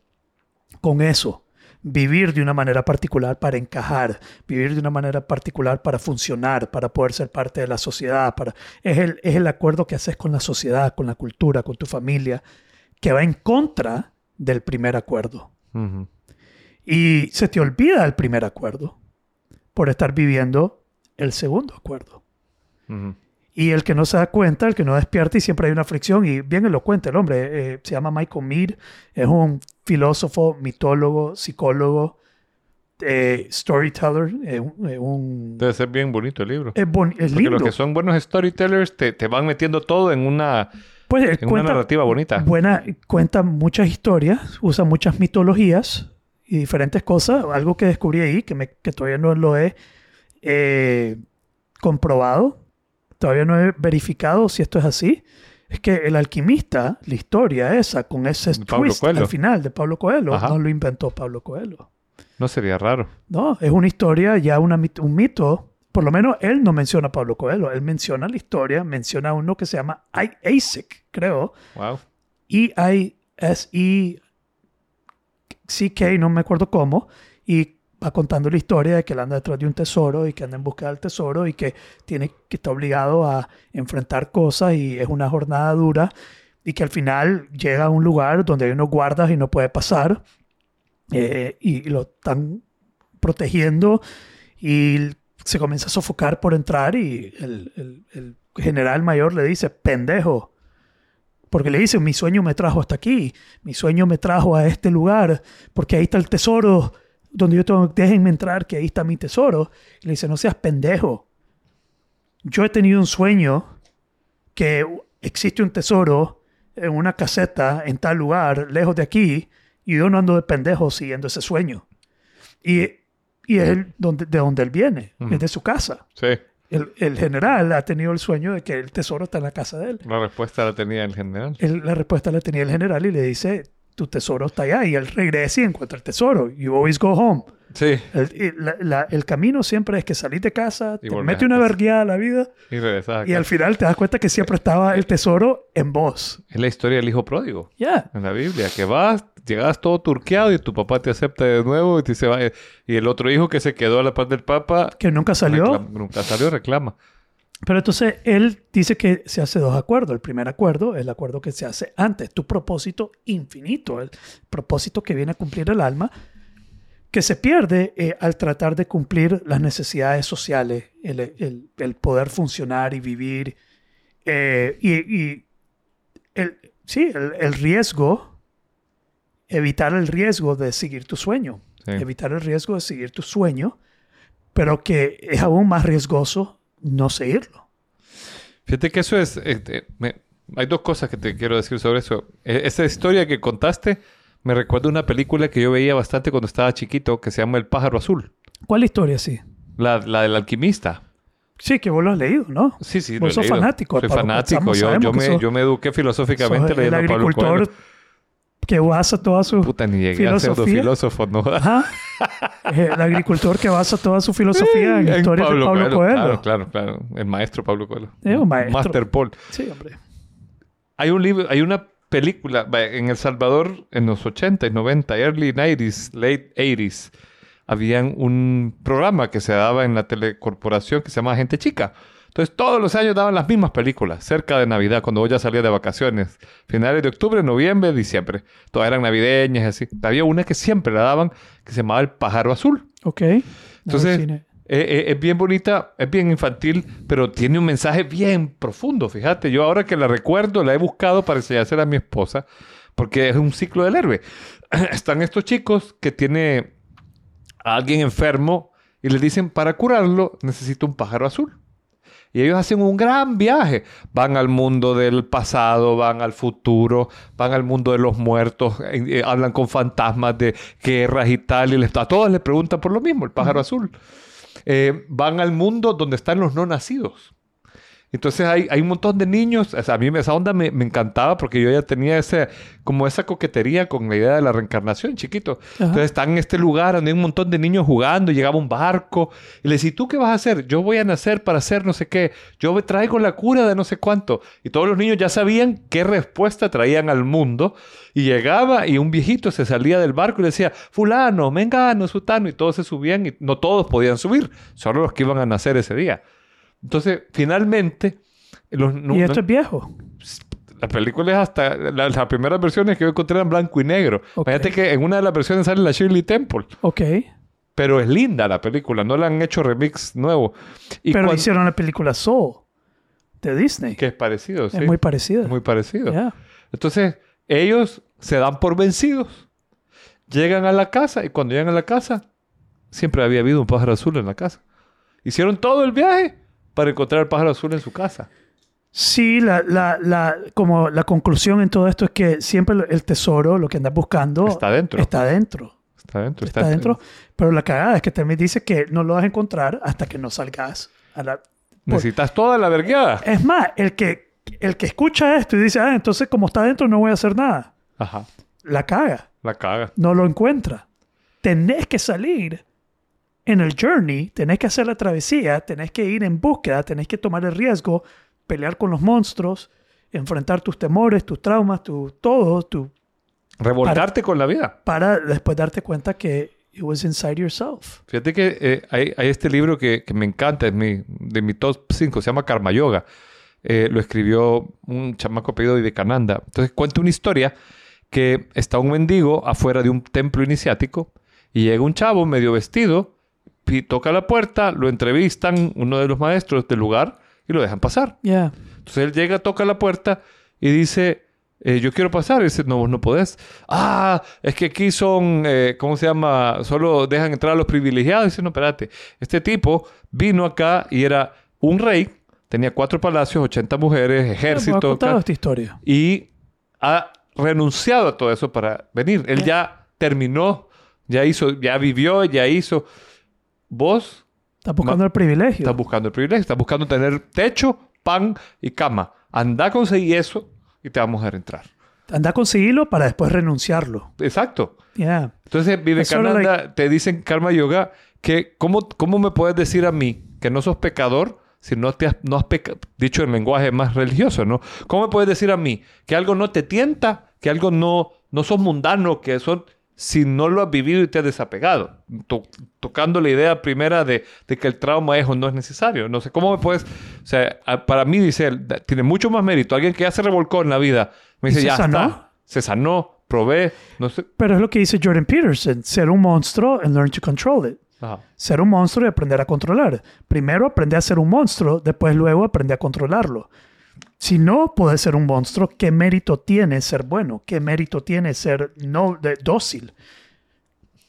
con eso. Vivir de una manera particular para encajar, vivir de una manera particular para funcionar, para poder ser parte de la sociedad. Para... Es, el, es el acuerdo que haces con la sociedad, con la cultura, con tu familia, que va en contra del primer acuerdo. Y se te olvida el primer acuerdo por estar viviendo el segundo acuerdo. Y el que no se da cuenta, el que no despierta y siempre hay una fricción, y bien elocuente el hombre, eh, se llama Michael Mead, es un filósofo, mitólogo, psicólogo, eh, storyteller, eh, un- eh, Debe ser bien bonito el libro. es, lindo. los que son buenos storytellers te, te van metiendo todo en una, Pues en una narrativa bonita. buena, cuenta muchas historias, usa muchas mitologías y diferentes cosas. Algo que descubrí ahí, que, me- que todavía no lo he eh, comprobado, todavía no he verificado si esto es así, es que el alquimista, la historia esa, con ese Pablo twist Coelho. al final de Pablo Coelho, Ajá. no lo inventó Pablo Coelho. No sería raro. No, es una historia, ya una, un mito. Por lo menos él no menciona a Pablo Coelho, él menciona la historia, menciona a uno que se llama I- Isaac, creo. Wow. E-I-S-I-C-K, no me acuerdo cómo, y va contando la historia de que él anda detrás de un tesoro y que anda en busca del tesoro y que tiene que está obligado a enfrentar cosas y es una jornada dura y que al final llega a un lugar donde hay unos guardas y no puede pasar eh, y, lo están protegiendo y se comienza a sofocar por entrar y el- el general mayor le dice, pendejo, porque le dice, mi sueño me trajo hasta aquí, mi sueño me trajo a este lugar, porque ahí está el tesoro, donde yo tengo, déjenme entrar, que ahí está mi tesoro. Y le dice, no seas pendejo. Yo he tenido un sueño que existe un tesoro en una caseta en tal lugar, lejos de aquí, y yo no ando de pendejo siguiendo ese sueño. Y, y es el donde, de donde él viene, Ujú. es de su casa. Sí, El, el general ha tenido el sueño de que el tesoro está en la casa de él. la respuesta la tenía el general. La respuesta la tenía el general y le dice, tu tesoro está allá. Y él regresa y encuentra el tesoro. You always go home. Sí. El, la- la- el camino siempre es que salís de casa, Y te mete a una casa. vergueada a la vida Y regresaba. y al final te das cuenta que siempre estaba el tesoro en vos. Es la historia del hijo pródigo Ya. en la Biblia. Que vas, llegas todo turqueado y tu papá te acepta de nuevo y te dice, va, y el otro hijo que se quedó a la paz del papa Que nunca salió. reclama- nunca salió, reclama. Pero entonces él dice que se hace dos acuerdos. El primer acuerdo es el acuerdo que se hace antes, tu propósito infinito, el propósito que viene a cumplir el alma, que se pierde eh, al tratar de cumplir las necesidades sociales, el, el- el poder funcionar y vivir. eh, y y el, sí, el, el riesgo, evitar el riesgo de seguir tu sueño, Sí. evitar el riesgo de seguir tu sueño, pero que es aún más riesgoso no seguirlo. Fíjate que eso es... eh, me- hay dos cosas que te quiero decir sobre eso. Eh, esa historia que contaste me recuerda una película que yo veía bastante cuando estaba chiquito que se llama El pájaro azul. ¿Cuál historia sí? La, la del alquimista. Sí, que vos lo has leído, ¿no? Sí, sí, Vos lo he sos leído. fanático Soy fanático. Yo, yo, me, sos- yo me eduqué filosóficamente Sos el leyendo a Pablo agricultor Coelho. Que basa toda su Puta, ni llegué filosofía. ¿no? Ajá. Eh, [laughs] el agricultor que basa toda su filosofía en En historias de Pablo Coelho. Claro, claro, claro. El maestro Pablo Coelho. Es un maestro. Master Paul. Sí, hombre. hay un libro, hay una película en El Salvador en los 80 y 90, early 90s, late 80s, habían un programa que se daba en la telecorporación que se llama Gente Chica. Entonces todos los años daban las mismas películas, cerca de Navidad, cuando vos ya salías de vacaciones. Finales de octubre, noviembre, diciembre. Todas eran navideñas y así. Había una que siempre la daban, que se llamaba El Pájaro Azul. Ok. Entonces, No, eh, eh, es bien bonita, es bien infantil, pero tiene un mensaje bien profundo. Fíjate, yo ahora que la recuerdo, la he buscado para enseñársela a mi esposa, porque es un ciclo del héroe. [clears throat] Están estos chicos que tiene a alguien enfermo y le dicen, para curarlo, necesito un pájaro azul. Y ellos hacen un gran viaje. Van al mundo del pasado, van al futuro, van al mundo de los muertos, eh, eh, hablan con fantasmas de guerras y tal. Y les- a todos les preguntan por lo mismo, el pájaro azul. Eh, van al mundo donde están los no nacidos. Entonces hay, hay un montón de niños. O sea, a mí esa onda me, me encantaba porque yo ya tenía ese, como esa coquetería con la idea de la reencarnación, chiquito. Ajá. Entonces están en este lugar donde hay un montón de niños jugando, llegaba un barco y le decía, ¿tú qué vas a hacer? Yo voy a nacer para hacer no sé qué. Yo me traigo la cura de no sé cuánto. Y todos los niños ya sabían qué respuesta traían al mundo. Y llegaba y un viejito se salía del barco y le decía, fulano, mengano, sutano. Y todos se subían y no todos podían subir, solo los que iban a nacer ese día. Entonces, finalmente, los, no- y esto no- es viejo. la película es hasta... la- Las primeras versiones que yo encontré eran blanco y negro. Ok. Fíjate que en una de las versiones sale la Shirley Temple. Ok. Pero es linda la película, no le han hecho remix nuevo. Y Pero cuan- hicieron la película Soul de Disney. Que es parecido, sí. Es muy parecida. Es muy parecido. Yeah. Entonces, ellos se dan por vencidos. Llegan a la casa y cuando llegan a la casa, siempre había habido un pájaro azul en la casa. Hicieron todo el viaje para encontrar el pájaro azul en su casa. Sí, la, la, la, como la conclusión en todo esto es que siempre el tesoro, lo que andas buscando, Está dentro. Está dentro. Está dentro. Está dentro. Pero la cagada es que también dice que no lo vas a encontrar hasta que no salgas a la... Necesitas toda la vergueada. Es más, el que, el que escucha esto y dice, ah, entonces como está dentro no voy a hacer nada, Ajá. la caga, La caga. no lo encuentra. Tenés que salir en el journey, tenés que hacer la travesía, tenés que ir en búsqueda, tenés que tomar el riesgo, pelear con los monstruos, enfrentar tus temores, tus traumas, tu todo, tu, Revoltarte con la vida. para después darte cuenta que it was inside yourself. Fíjate que eh, hay, hay este libro que, que me encanta, es mi, de mi top 5, se llama Karma Yoga. Eh, lo escribió un chamaco apellido Vivekananda. Entonces cuenta una historia que está un mendigo afuera de un templo iniciático y llega un chavo medio vestido, toca la puerta, lo entrevistan uno de los maestros del lugar y lo dejan pasar. Yeah. Entonces él llega, toca la puerta y dice, eh, yo quiero pasar. Y dice, no, vos no podés. Ah, es que aquí son, eh, ¿cómo se llama? Solo dejan entrar a los privilegiados. dice, no, espérate. Este tipo vino acá y era un rey, tenía cuatro palacios, 80 mujeres, ha ejército. acá, esta historia. y ha renunciado a todo eso para venir. Él ya terminó, ya hizo, ya vivió, ya hizo. Vos Estás buscando el privilegio. Estás buscando el privilegio, estás buscando tener techo, pan y cama. Anda a conseguir eso y te vamos a dejar entrar. Anda a conseguirlo para después renunciarlo. Exacto. Yeah. Entonces, Vivekananda te dice en Karma Yoga que ¿cómo, ¿cómo me puedes decir a mí que no sos pecador si no te has, no has dicho en lenguaje más religioso, ¿no? ¿Cómo me puedes decir a mí que algo no te tienta, que algo no, no sos mundano, que son si no lo has vivido y te has desapegado? To- tocando la idea primera de, de que el trauma es o no es necesario. No sé, ¿cómo me puedes...? O sea, para mí, dice tiene mucho más mérito. Alguien que ya se revolcó en la vida. Me ¿Y dice, ya sanó? está. Se sanó, probé, no sé. Pero es lo que dice Jordan Peterson. Ser un monstruo and learn to control it. Ajá. Ser un monstruo y aprender a controlar. Primero aprende a ser un monstruo, después luego aprende a controlarlo. Si no puedes ser un monstruo, ¿qué mérito tiene ser bueno? ¿Qué mérito tiene ser no de- dócil?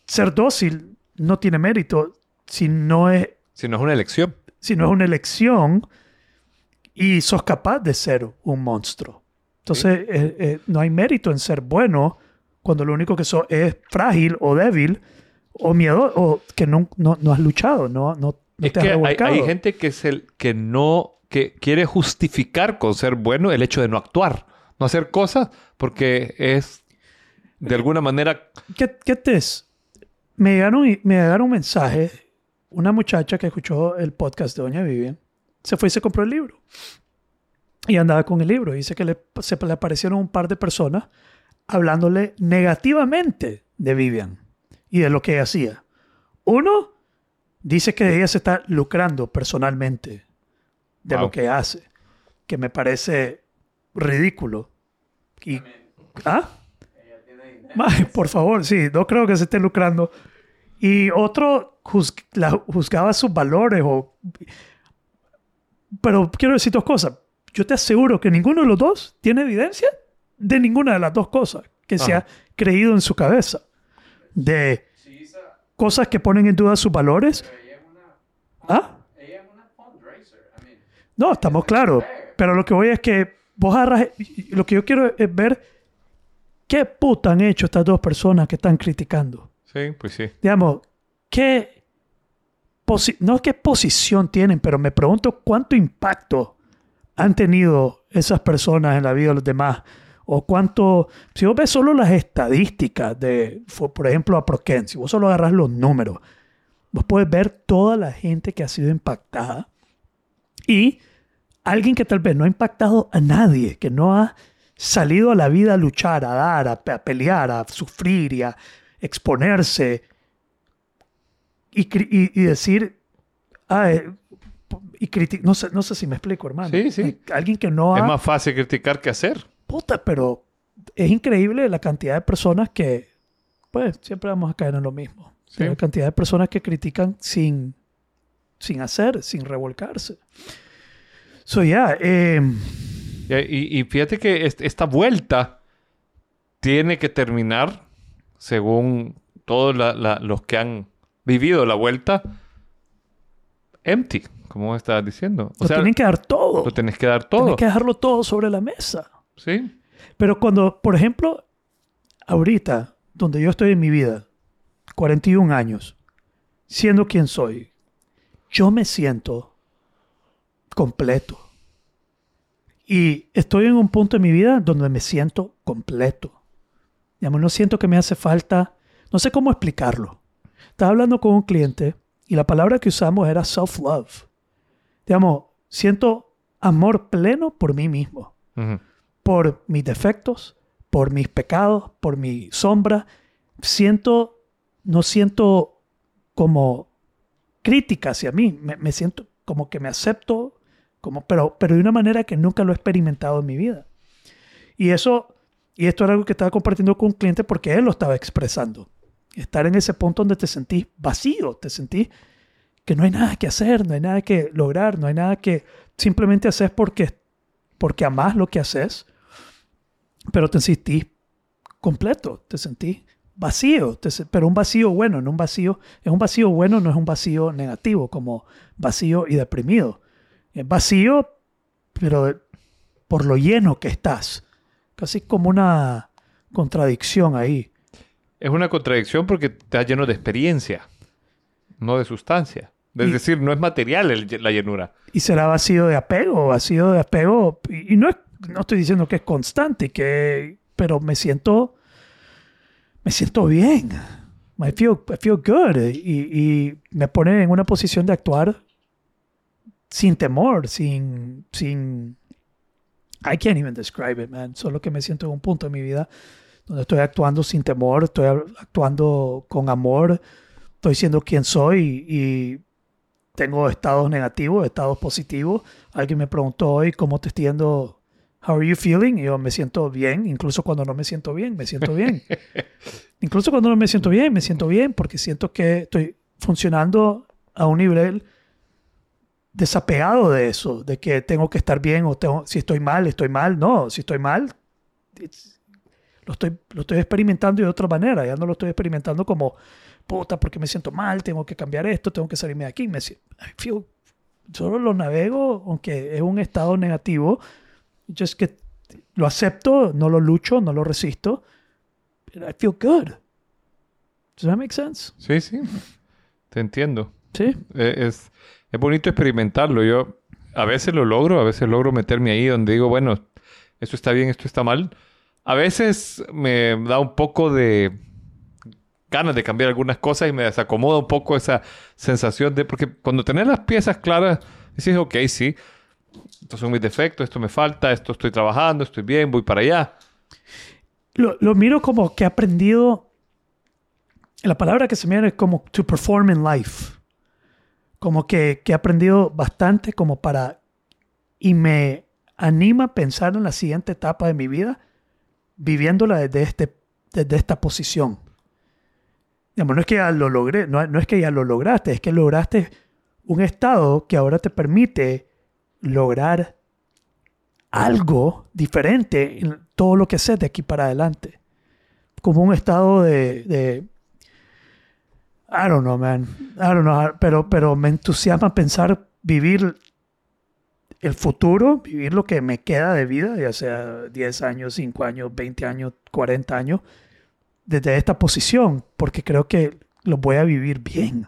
Ser dócil no tiene mérito si no es Si no es una elección. si no es una elección y sos capaz de ser un monstruo. Entonces, eh, eh, no hay mérito en ser bueno cuando lo único que sos es frágil o débil o miedo o que no, no, no has luchado, no, no, no es te has que hay, gente que es el que no que quiere justificar con ser bueno el hecho de no actuar, no hacer cosas porque es de alguna manera ¿Qué, qué te es? Me llegaron, me llegaron un mensaje, una muchacha que escuchó el podcast de Doña Vivian, se fue y se compró el libro. y andaba con el libro. Dice que le, se le aparecieron un par de personas hablándole negativamente de Vivian y de lo que ella hacía. Uno dice que ella se está lucrando personalmente de Wow. lo que hace, que me parece ridículo. Y, ¿Ah? Ay, por favor, sí, no creo que se esté lucrando. Y otro juz- la- juzgaba sus valores o... Pero quiero decir dos cosas. Yo te aseguro que ninguno de los dos tiene evidencia de ninguna de las dos cosas que se ha creído en su cabeza. De cosas que ponen en duda sus valores. ¿Ah? No, estamos claros. Pero lo que voy es que vos agarras... Lo que yo quiero es ver qué puta han hecho estas dos personas que están criticando. Sí, pues sí. Digamos, qué... posi- no qué posición tienen, pero me pregunto cuánto impacto han tenido esas personas en la vida de los demás. O cuánto... Si vos ves solo las estadísticas de, por ejemplo, a Proken, si vos solo agarras los números, vos puedes ver toda la gente que ha sido impactada y alguien que tal vez no ha impactado a nadie, que no ha salido a la vida a luchar, a dar, a, pe- a pelear, a sufrir y a exponerse y, y- y decir, ah, eh, y no sé, no sé si me explico, hermano. Sí, sí. Alguien que no ha... Es más fácil criticar que hacer. Puta, pero es increíble la cantidad de personas que, pues, siempre vamos a caer en lo mismo. Sí. La cantidad de personas que critican sin, sin hacer, sin revolcarse. So, ya, eh, Y, fíjate que est- esta vuelta tiene que terminar, según todos la- la- los que han vivido la vuelta, empty, como estabas diciendo. O lo sea, tienen que dar todo. lo tenés que dar todo. Tienen que dejarlo todo sobre la mesa. Sí, Pero cuando, por ejemplo, ahorita, donde yo estoy en mi vida, 41 años, siendo quien soy, yo me siento completo. Y estoy en un punto en mi vida donde me siento completo. Digamos, no siento que me hace falta, no sé cómo explicarlo. Estaba hablando con un cliente y la palabra que usamos era self-love. Digamos, siento amor pleno por mí mismo por mis defectos, por mis pecados, por mi sombra. Siento, no siento como crítica hacia mí, me, me siento como que me acepto, como, pero, pero de una manera que nunca lo he experimentado en mi vida. Y eso, y esto era algo que estaba compartiendo con un cliente porque él lo estaba expresando. Estar en ese punto donde te sentís vacío, te sentís que no hay nada que hacer, no hay nada que lograr, no hay nada que simplemente haces porque, porque amás lo que haces, pero te sentís completo, te sentís vacío, pero un vacío bueno, no un vacío, es un vacío bueno, no es un vacío negativo, como vacío y deprimido. Es vacío, pero por lo lleno que estás, casi como una contradicción ahí. Es una contradicción porque está lleno de experiencia, no de sustancia. Es Y- decir, no es material el- la llenura. y será vacío de apego, vacío de apego. Y, y no, es, no estoy diciendo que es constante, que, pero me siento, me siento bien. I feel, I feel good. Y, me pone en una posición de actuar sin temor, sin, sin, I can't even describe it, man. Solo que me siento en un punto en mi vida donde estoy actuando sin temor, estoy actuando con amor, estoy siendo quien soy y tengo estados negativos, estados positivos. Alguien me preguntó hoy cómo te estoy how are you feeling? Y yo me siento bien, incluso cuando no me siento bien, me siento bien. [laughs] incluso cuando no me siento bien, me siento bien porque siento que estoy funcionando a un nivel desapegado de eso, de que tengo que estar bien o tengo, si estoy mal, estoy mal. No, si estoy mal, lo estoy, lo estoy experimentando de otra manera. Ya no lo estoy experimentando como, puta, porque me siento mal, tengo que cambiar esto, tengo que salirme de aquí. Me, si- I feel- solo lo navego, aunque es un estado negativo. Just que lo acepto, no lo lucho, no lo resisto. But I feel good. Does that make sense? Sí, sí. Te entiendo. Sí. Eh, es, es bonito experimentarlo. Yo a veces lo logro, a veces logro meterme ahí donde digo, bueno, esto está bien, esto está mal. A veces me da un poco de ganas de cambiar algunas cosas y me desacomoda un poco esa sensación de... Porque cuando tenés las piezas claras, dices, ok, sí, estos son mis defectos, esto me falta, esto estoy trabajando, estoy bien, voy para allá. Lo, miro como que he aprendido. La palabra que se me viene es como to perform in life. Como que, que he aprendido bastante como para. Y me anima a pensar en la siguiente etapa de mi vida, viviéndola desde, este, desde esta posición. Digamos, no es que ya lo logré, no, no es que ya lo lograste, es que lograste un estado que ahora te permite lograr algo diferente en todo lo que haces de aquí para adelante. Como un estado de, de I don't know, man. I don't know, pero, pero me entusiasma pensar vivir el futuro, vivir lo que me queda de vida, ya sea 10 años, 5 años, 20 años, 40 años, desde esta posición, porque creo que lo voy a vivir bien.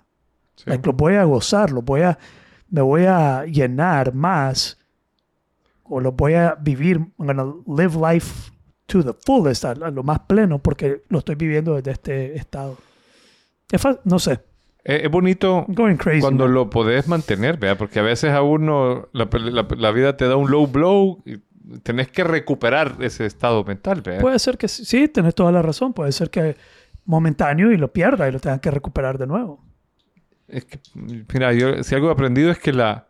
Sí. Like, lo voy a gozar, lo voy a, me voy a llenar más, o lo voy a vivir, I'm gonna live life to the fullest, a, lo más pleno, porque lo estoy viviendo desde este estado. Es no sé, Eh, es bonito crazy. cuando man. lo podés mantener, ¿verdad? Porque a veces a uno la, la- la vida te da un low blow y tenés que recuperar ese estado mental, ¿verdad? Puede ser que sí, tenés toda la razón, puede ser que momentáneo y lo pierda y lo tengan que recuperar de nuevo. Es que, mira, yo si algo he aprendido es que la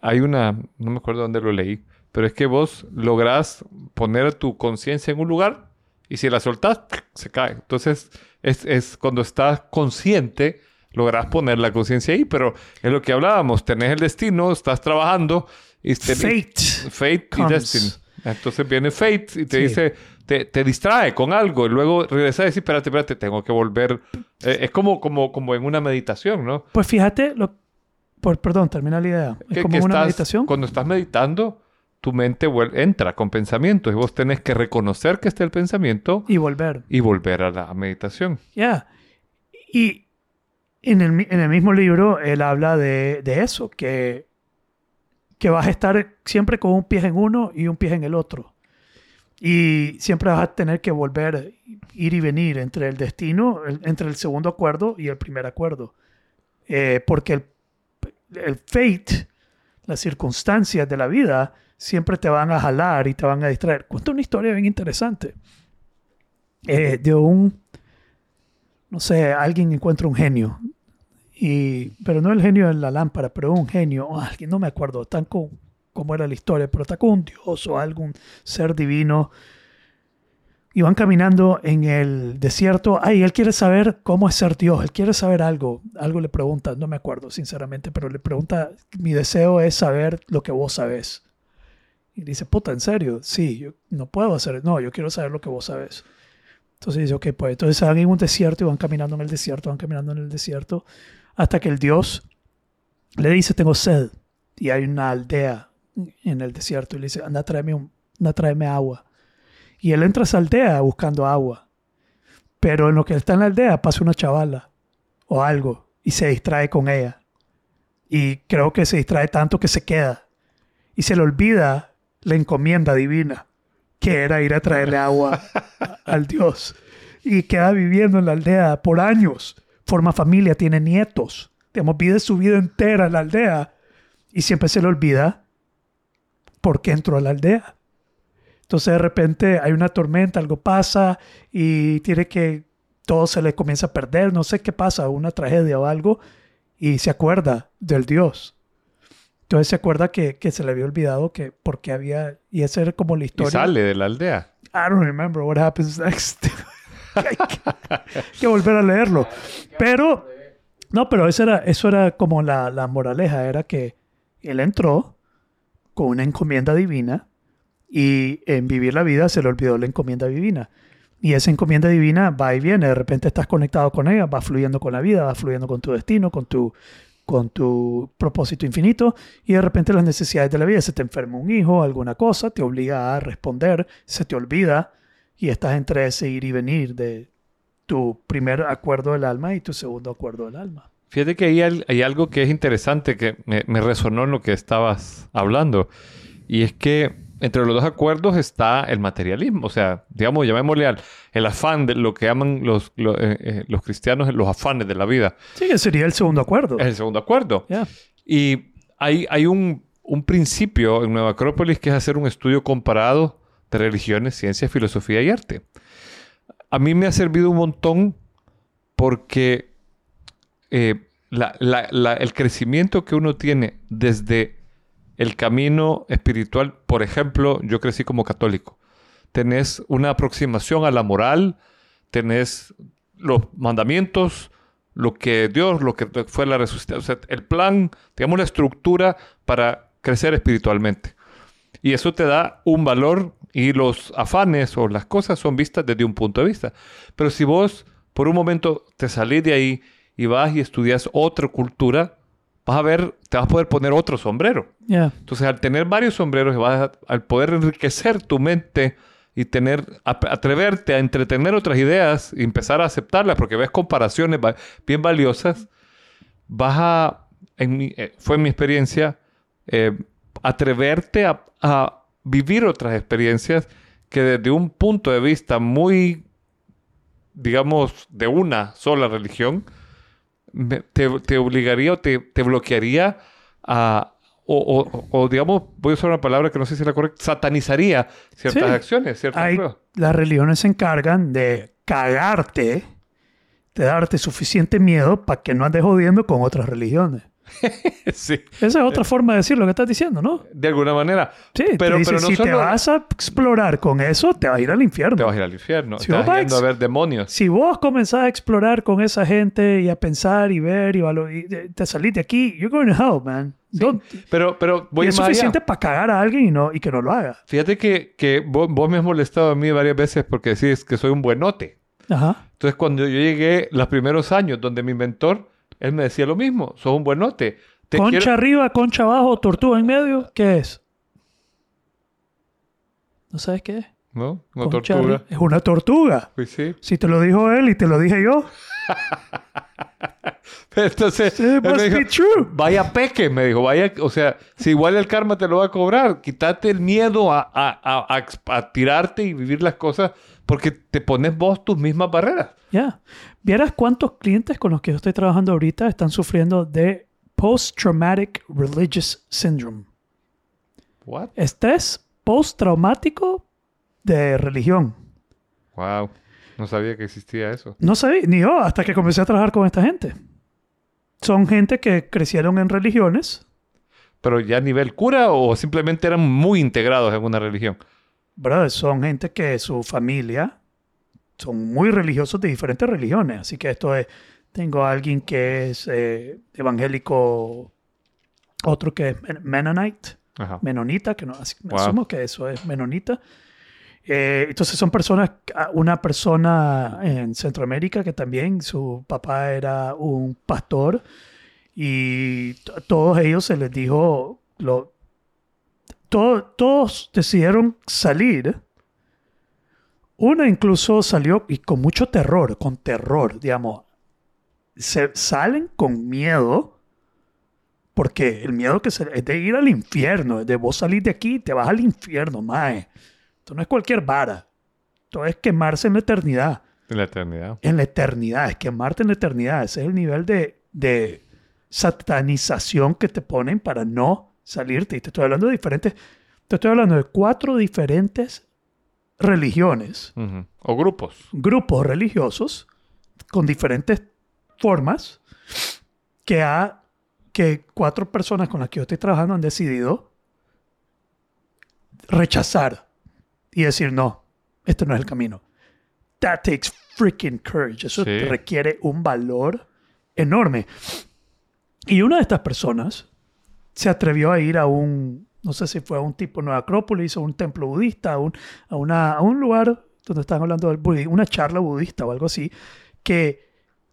hay una, no me acuerdo dónde lo leí, pero es que vos lográs poner tu conciencia en un lugar y si la soltás, se cae. Entonces, es, es cuando estás consciente, lográs poner la conciencia ahí, pero es lo que hablábamos, tenés el destino, estás trabajando y Fate. Fate y comes. Destiny. Entonces viene Fate y te Sí. dice, te, te distrae con algo y luego regresa y dice, espérate, espérate, tengo que volver. Eh, es como, como, como en una meditación, ¿no? Pues fíjate, lo, por, perdón, termina la idea. Es Que- como que una estás- meditación. Cuando estás meditando, tu mente entra con pensamientos y vos tenés que reconocer que está el pensamiento Y volver. y volver a la meditación. Ya. Y en el, en el mismo libro él habla de, de eso, que, que vas a estar siempre con un pie en uno y un pie en el otro. Y siempre vas a tener que volver, ir y venir entre el destino, el- entre el segundo acuerdo y el primer acuerdo. Eh, porque el, el fate, las circunstancias de la vida, siempre te van a jalar y te van a distraer. Cuenta una historia bien interesante. Eh, de un, no sé, alguien encuentra un genio. Y, pero no el genio de la lámpara, pero un genio, o alguien, no me acuerdo tan con, cómo era la historia, pero está dios o algún ser divino. Y van caminando en el desierto. Ay, él quiere saber cómo es ser Dios. Él quiere saber algo. Algo le pregunta. No me acuerdo, sinceramente, pero le pregunta: Mi deseo es saber lo que vos sabés. Y dice: Puta, ¿en serio? Sí, yo no puedo hacer. No, yo quiero saber lo que vos sabés. Entonces dice: Ok, pues entonces van en un desierto y van caminando en el desierto, van caminando en el desierto. Hasta que el Dios le dice: Tengo sed. Y hay una aldea en el desierto. Y le dice: Anda, tráeme, un, anda, tráeme agua. Y él entra a esa aldea buscando agua. Pero en lo que está en la aldea pasa una chavala o algo y se distrae con ella. Y creo que se distrae tanto que se queda. Y se le olvida la encomienda divina, que era ir a traerle agua [laughs] al Dios. Y queda viviendo en la aldea por años. Forma familia, tiene nietos. Digamos, vive su vida entera en la aldea. Y siempre se le olvida por qué entró a la aldea. Entonces de repente hay una tormenta, algo pasa y tiene que, todo se le comienza a perder, no sé qué pasa, una tragedia o algo, y se acuerda del Dios. Entonces se acuerda que, que se le había olvidado que porque había, y esa era como la Y historia. sale de la aldea. I don't remember what happens next. [laughs] hay, que, hay que volver a leerlo. Pero, no, pero eso era, eso era como la, la moraleja, era que él entró con una encomienda divina y en vivir la vida se le olvidó la encomienda divina. Y esa encomienda divina va y viene, de repente estás conectado con ella, va fluyendo con la vida, va fluyendo con tu destino, con tu, con tu propósito infinito, y de repente las necesidades de la vida, se te enferma un hijo, alguna cosa, te obliga a responder, se te olvida, y estás entre ese ir y venir de tu primer acuerdo del alma y tu segundo acuerdo del alma. Fíjate que hay, al- hay algo que es interesante que me, me resonó en lo que estabas hablando. Y es que entre los dos acuerdos está el materialismo. O sea, digamos, llamémosle al el afán de lo que llaman los, lo- eh, eh, los cristianos los afanes de la vida. Sí, que sería el segundo acuerdo. Es el segundo acuerdo. Ya. Y hay, hay un, un principio en Nueva Acrópolis que es hacer un estudio comparado de religiones, ciencia, filosofía y arte. A mí me ha servido un montón porque eh, el crecimiento que uno tiene desde el camino espiritual, por ejemplo, yo crecí como católico. Tenés una aproximación a la moral, tenés los mandamientos, lo que Dios, lo que fue la resucitación, o sea, el plan, digamos la estructura para crecer espiritualmente. Y eso te da un valor y los afanes o las cosas son vistas desde un punto de vista. Pero si vos por un momento te salís de ahí y vas y estudias otra cultura, vas a ver, te vas a poder poner otro sombrero. Yeah. Entonces, al tener varios sombreros, vas a- al poder enriquecer tu mente y tener, atreverte a entretener otras ideas y empezar a aceptarlas, porque ves comparaciones bien valiosas, vas a, en mi- eh, fue mi experiencia, eh, atreverte a, a vivir otras experiencias que desde un punto de vista muy, digamos, de una sola religión, te, te obligaría o te, te bloquearía a, o, o- o, digamos, voy a usar una palabra que no sé si es la correcta, satanizaría ciertas Sí. acciones, ciertas Hay- pruebas. las religiones se encargan de cagarte, de darte suficiente miedo para que no andes jodiendo con otras religiones. [laughs] sí, Esa es otra forma de decir lo que estás diciendo, ¿no? de alguna manera. Sí, pero, te dice, pero no si te vas a explorar con eso, te vas a ir al infierno. te vas a ir al infierno, Si te vas vas a ver demonios. Si vos comenzás a explorar con esa gente y a pensar y ver y, valo- y te- salís de aquí, you're going to hell, man. Don't- Pero, pero voy y es suficiente para cagar a alguien y, no, y que no lo haga. Fíjate que, que vos, vos me has molestado a mí varias veces porque decís que soy un buenote. Ajá. Entonces, cuando yo llegué los primeros años donde mi mentor, él me decía lo mismo, sos un buenote. Te Concha quiero- arriba, concha abajo, tortuga en medio, ¿qué es? ¿No sabes qué es? ¿No? Una Concha tortuga. Es una tortuga. Pues sí. Si te lo dijo él y te lo dije yo, [laughs] Entonces, it él me must dijo, be true. vaya peque, me dijo, vaya, o sea, si igual el karma te lo va a cobrar, quítate el miedo a, a- a- a tirarte y vivir las cosas porque te pones vos tus mismas barreras. Ya. ¿Vieras cuántos clientes con los que yo estoy trabajando ahorita están sufriendo de Post-Traumatic Religious Syndrome? What? Estrés postraumático de religión. Wow. No sabía que existía eso. No sabía, ni yo, hasta que comencé a trabajar con esta gente. Son gente que crecieron en religiones. Pero ya a nivel cura o simplemente eran muy integrados en una religión. Brother, son gente que su familia son muy religiosos de diferentes religiones. Así que esto es, tengo a alguien que es eh, evangélico, otro que es men- Mennonite, Ajá. menonita, que no, así- me Wow. asumo que eso es menonita. Eh, entonces son personas, ah, una persona en Centroamérica que también su papá era un pastor y todos ellos se les dijo, lo, to- todos decidieron salir. Una incluso salió y con mucho terror, con terror, digamos. Se salen con miedo porque el miedo que se, es de ir al infierno, es de vos salir de aquí y te vas al infierno, mae. Esto no es cualquier vara. Esto es quemarse en la eternidad. En la eternidad. En la eternidad, es quemarte en la eternidad. Ese es el nivel de, de satanización que te ponen para no salirte. Y te estoy hablando de diferentes, te estoy hablando de cuatro diferentes religiones. O grupos. grupos religiosos con diferentes formas que ha que cuatro personas con las que yo estoy trabajando han decidido rechazar y decir no, este no es el camino. That takes freaking courage. Eso Sí. requiere un valor enorme. Y una de estas personas se atrevió a ir a un, no sé si fue a un tipo Nueva Acrópolis o un templo budista, a un, a una, a un lugar donde están hablando del budismo, una charla budista o algo así, que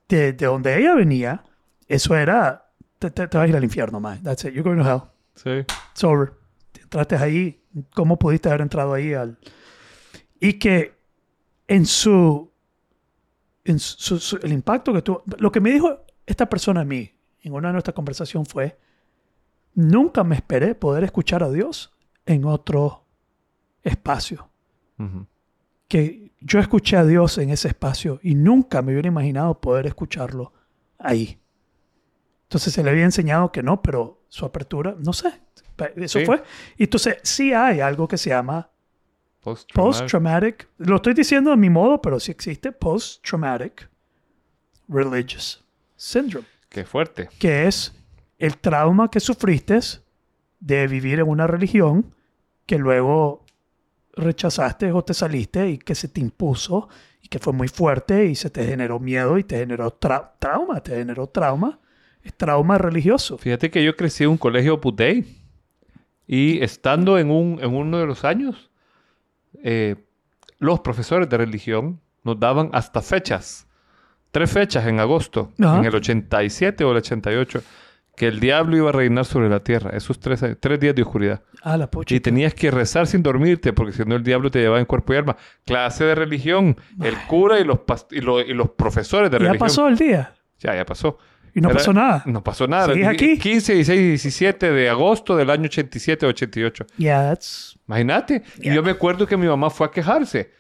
de, de donde ella venía, eso era, te, te- te vas a ir al infierno, man. That's it. You're going to hell. Sí. It's over. Entraste ahí. ¿Cómo pudiste haber entrado ahí al... Y que en su... En su, su- el impacto que tuvo... Lo que me dijo esta persona a mí en una de nuestras conversaciones fue, nunca me esperé poder escuchar a Dios en otro espacio. Ujú. Que yo escuché a Dios en ese espacio y nunca me hubiera imaginado poder escucharlo ahí. Entonces se le había enseñado que no, pero su apertura, no sé. Eso Sí. fue. Y entonces sí hay algo que se llama Post-traumatic. post-traumatic. Lo estoy diciendo a mi modo, pero sí existe post-traumatic religious syndrome, Qué fuerte. que es el trauma que sufriste de vivir en una religión que luego rechazaste o te saliste y que se te impuso y que fue muy fuerte y se te generó miedo y te generó tra- trauma, te generó trauma. Es trauma religioso. Fíjate que yo crecí en un colegio Opus Dei y estando en, un, en uno de los años, eh, los profesores de religión nos daban hasta fechas, tres fechas en agosto, Ajá. en el 87 o el 88, que el diablo iba a reinar sobre la tierra, esos tres, tres días de oscuridad. Ah, la pocha. Y tenías que rezar sin dormirte, porque si no el diablo te llevaba en cuerpo y alma. Clase de religión, el cura y los, y lo- y los profesores de Ya religión. pasó el día Ya, ya pasó. y no Era- pasó nada. No pasó nada. ¿Sigues aquí? 15, 16 y 17 de agosto del año 87 88. Yeah, that's... Imagínate. Y yo me acuerdo que mi mamá fue a quejarse.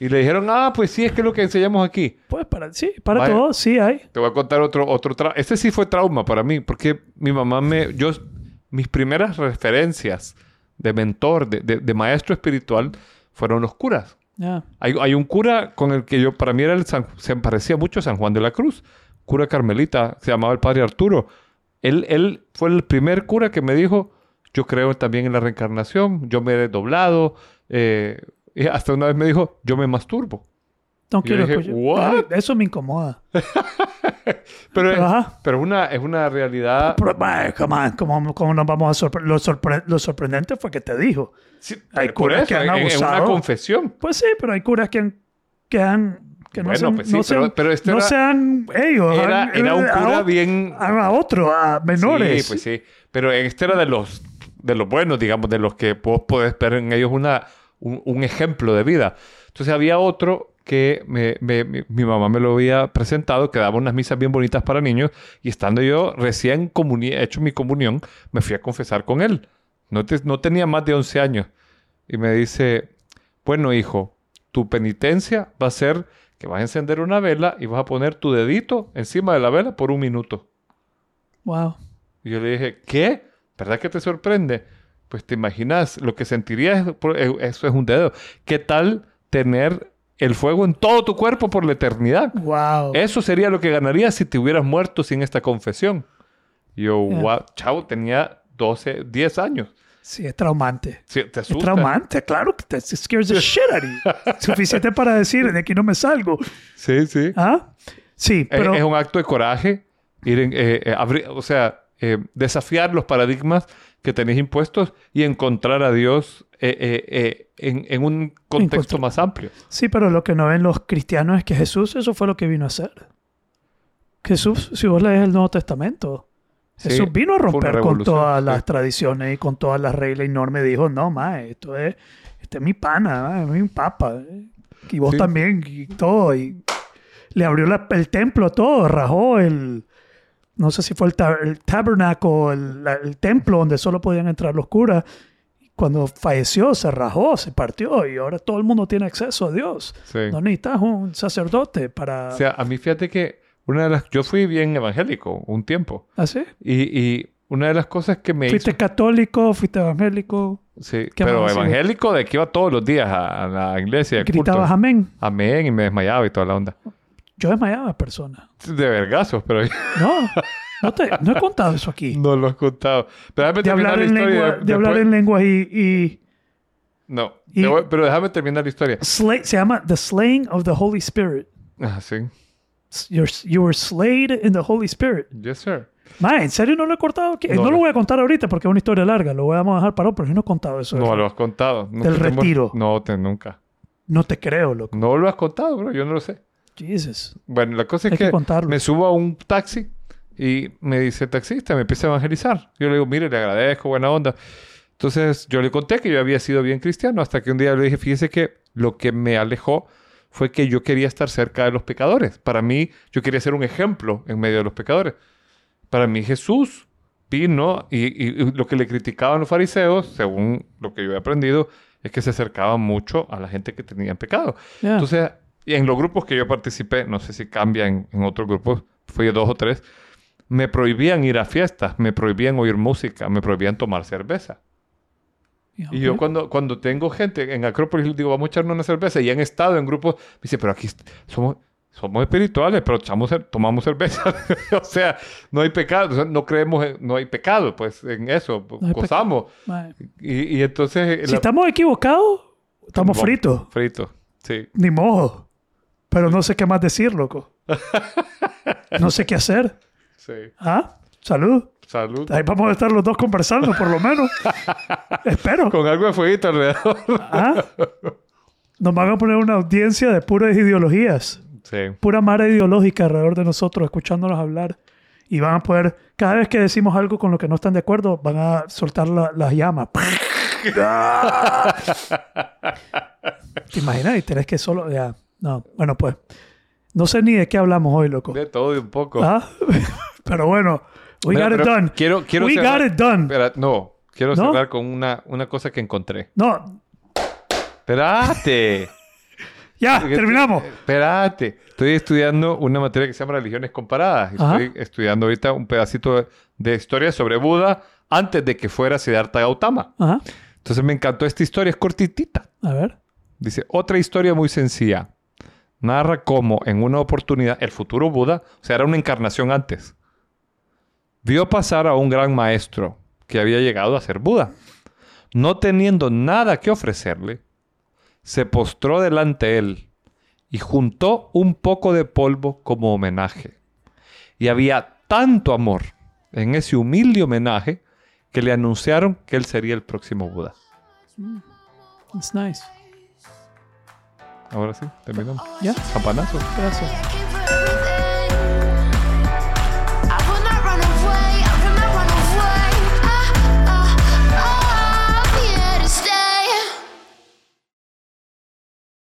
Y le dijeron, ah, pues sí, es que es lo que enseñamos aquí. Pues para, sí, para Vaya. todo, sí hay. Te voy a contar otro, otro trauma. Este sí fue trauma para mí, porque mi mamá me... Yo, mis primeras referencias de mentor, de, de- de maestro espiritual, fueron los curas. Yeah. Hay, hay un cura con el que yo, para mí era el San- se parecía mucho a San Juan de la Cruz. Cura carmelita, se llamaba el padre Arturo. Él, él fue el primer cura que me dijo, yo creo también en la reencarnación, yo me he desdoblado. eh, y hasta una vez me dijo, yo me masturbo. No Y quiero dije, escuchar. "What?" Eso me incomoda. Pero, [laughs] Pero, es, pero una, es una realidad... Pero, vaya, come on, ¿cómo, cómo nos vamos a sorprender? Lo, sorpre- lo sorprendente fue que te dijo. Sí, Hay curas eso, que han en- en una abusado. confesión. Pues sí, pero hay curas que han... Que han que no Bueno, sean, pues sí, no pero- sean, pero este no era- sean ellos. Era, han- era un a cura ot- bien... A, a otro, a menores. Sí, pues sí. Pero este era de los, de los buenos, digamos, de los que vos podés ver en ellos una, un, un ejemplo de vida. Entonces había otro que me- me- mi, mamá me lo había presentado, que daba unas misas bien bonitas para niños, y estando yo recién hecho mi comunión, me fui a confesar con él. No, te- no tenía más de 11 años. Y me dice, bueno, hijo, tu penitencia va a ser que vas a encender una vela y vas a poner tu dedito encima de la vela por un minuto. Wow. Y yo le dije, ¿qué? ¿Verdad que te sorprende? Pues te imaginas lo que sentirías, eh, eso es un dedo. ¿Qué tal tener el fuego en todo tu cuerpo por la eternidad? Wow. Eso sería lo que ganarías si te hubieras muerto sin esta confesión. Yo, Yeah. wow, chavo, tenía 12, 10 años. Sí, es traumante. Sí, te Es asusta. traumante, claro que te scares the shit out of you. [laughs] Suficiente para decir, de aquí no me salgo. Sí, sí. ¿Ah? Sí, Es- pero... es, un acto de coraje, ir en, eh, eh, abrir- o sea, eh, desafiar los paradigmas que tenéis impuestos y encontrar a Dios eh, eh, eh, en, en un contexto más amplio. Sí, pero lo que no ven los cristianos es que Jesús eso fue lo que vino a hacer. Jesús, si vos lees el Nuevo Testamento, Sí, Jesús vino a romper con todas sí. las tradiciones y con todas las reglas y normas. Dijo, no, ma, esto es, este es mi pana, ma, es mi papa. Y vos Sí. también, y todo. Y le abrió la- el templo, todo, rajó el... No sé si fue el, tab- el tabernáculo, el, templo donde solo podían entrar los curas. Cuando falleció, se rajó, se partió y ahora todo el mundo tiene acceso a Dios. Sí. No necesitas un sacerdote para... O sea, a mí fíjate que una de las... Yo fui bien evangélico un tiempo. ¿Así? Y, y una de las cosas que me ¿Fuiste hizo... católico? ¿Fuiste evangélico? Sí, ¿Qué pero? Sí. evangélico de que iba todos los días a, a la iglesia. ¿Gritabas culto. amén? Amén y me desmayaba y toda la onda. Yo desmayaba a personas. De vergazos, pero No, no, te, no he contado eso aquí. [laughs] no lo has contado. Pero déjame De terminar hablar la historia. lengua, de hablar después- en lenguas y... y No, y- te voy- pero déjame terminar la historia. slay- se llama The Slaying of the Holy Spirit. Ah, sí. You're, you were slayed in the Holy Spirit. Yes, sir. Ma, ¿en serio no lo he cortado aquí? No, No, lo voy a contar ahorita porque es una historia larga. Lo vamos a dejar para otro, pero yo no he contado eso. No lo has contado. Nunca Del hemos- retiro. No, te, nunca. No te creo, loco. No lo has contado, bro. Yo no lo sé. Jesus. Bueno, la cosa es Hay que me subo a un taxi y me dice taxista, me empieza a evangelizar. Yo le digo, mire, le agradezco, buena onda. Entonces yo le conté que yo había sido bien cristiano hasta que un día le dije, fíjese que lo que me alejó fue que yo quería estar cerca de los pecadores. Para mí, yo quería ser un ejemplo en medio de los pecadores. Para mí Jesús vino y, y- y lo que le criticaban los fariseos, según lo que yo he aprendido, es que se acercaban mucho a la gente que tenía pecado. Yeah. Entonces, y en los grupos que yo participé, no sé si cambian en otros grupos, fui a dos o tres, me prohibían ir a fiestas, me prohibían oír música, me prohibían tomar cerveza. Y yo cuando, cuando tengo gente en Acrópolis, digo, vamos a echarnos una cerveza, y han estado en grupos, me dice, pero aquí somos, somos espirituales, pero echamos tomamos cerveza. [laughs] o sea, no hay pecado, o sea, no creemos, en- no hay pecado, pues, en eso, hay gozamos. Y, y entonces... Si la- estamos equivocados, estamos fritos. Frito, sí. Ni modo. Pero no sé qué más decir, loco. [laughs] No sé qué hacer. Sí. ¿Ah? Salud. Salud. Ahí vamos a estar los dos conversando, por lo menos. [laughs] Espero. Con algo de fueguito alrededor. ¿Ah? Nos van a poner una audiencia de puras ideologías. sí. Pura mara ideológica alrededor de nosotros, escuchándonos hablar. Y van a poder, cada vez que decimos algo con lo que no están de acuerdo, van a soltar la- las llamas. [laughs] ¿Te imaginas? Y tenés que solo... Ya. No, bueno, pues. No sé ni de qué hablamos hoy, loco. De todo y un poco. ¿Ah? [laughs] Pero bueno, we Mira, got it done. Quiero, quiero we cerrar- got it done. Espera, no, quiero ¿No? cerrar con una, una cosa que encontré. No, Espérate. [laughs] ya, terminamos. Espérate. Estoy estudiando una materia que se llama Religiones Comparadas. Ajá. Estoy estudiando ahorita un pedacito de, de historia sobre Buda antes de que fuera Siddhartha Gautama. Ajá. Entonces me encantó esta historia, es cortitita. A ver. Dice, otra historia muy sencilla. Narra cómo en una oportunidad el futuro Buda, o sea, era una encarnación antes, vio pasar a un gran maestro que había llegado a ser Buda. No teniendo nada que ofrecerle, se postró delante de él y juntó un poco de polvo como homenaje. Y había tanto amor en ese humilde homenaje que le anunciaron que él sería el próximo Buda. It's nice. Ahora sí, terminamos. Ya, Campanazo. gracias.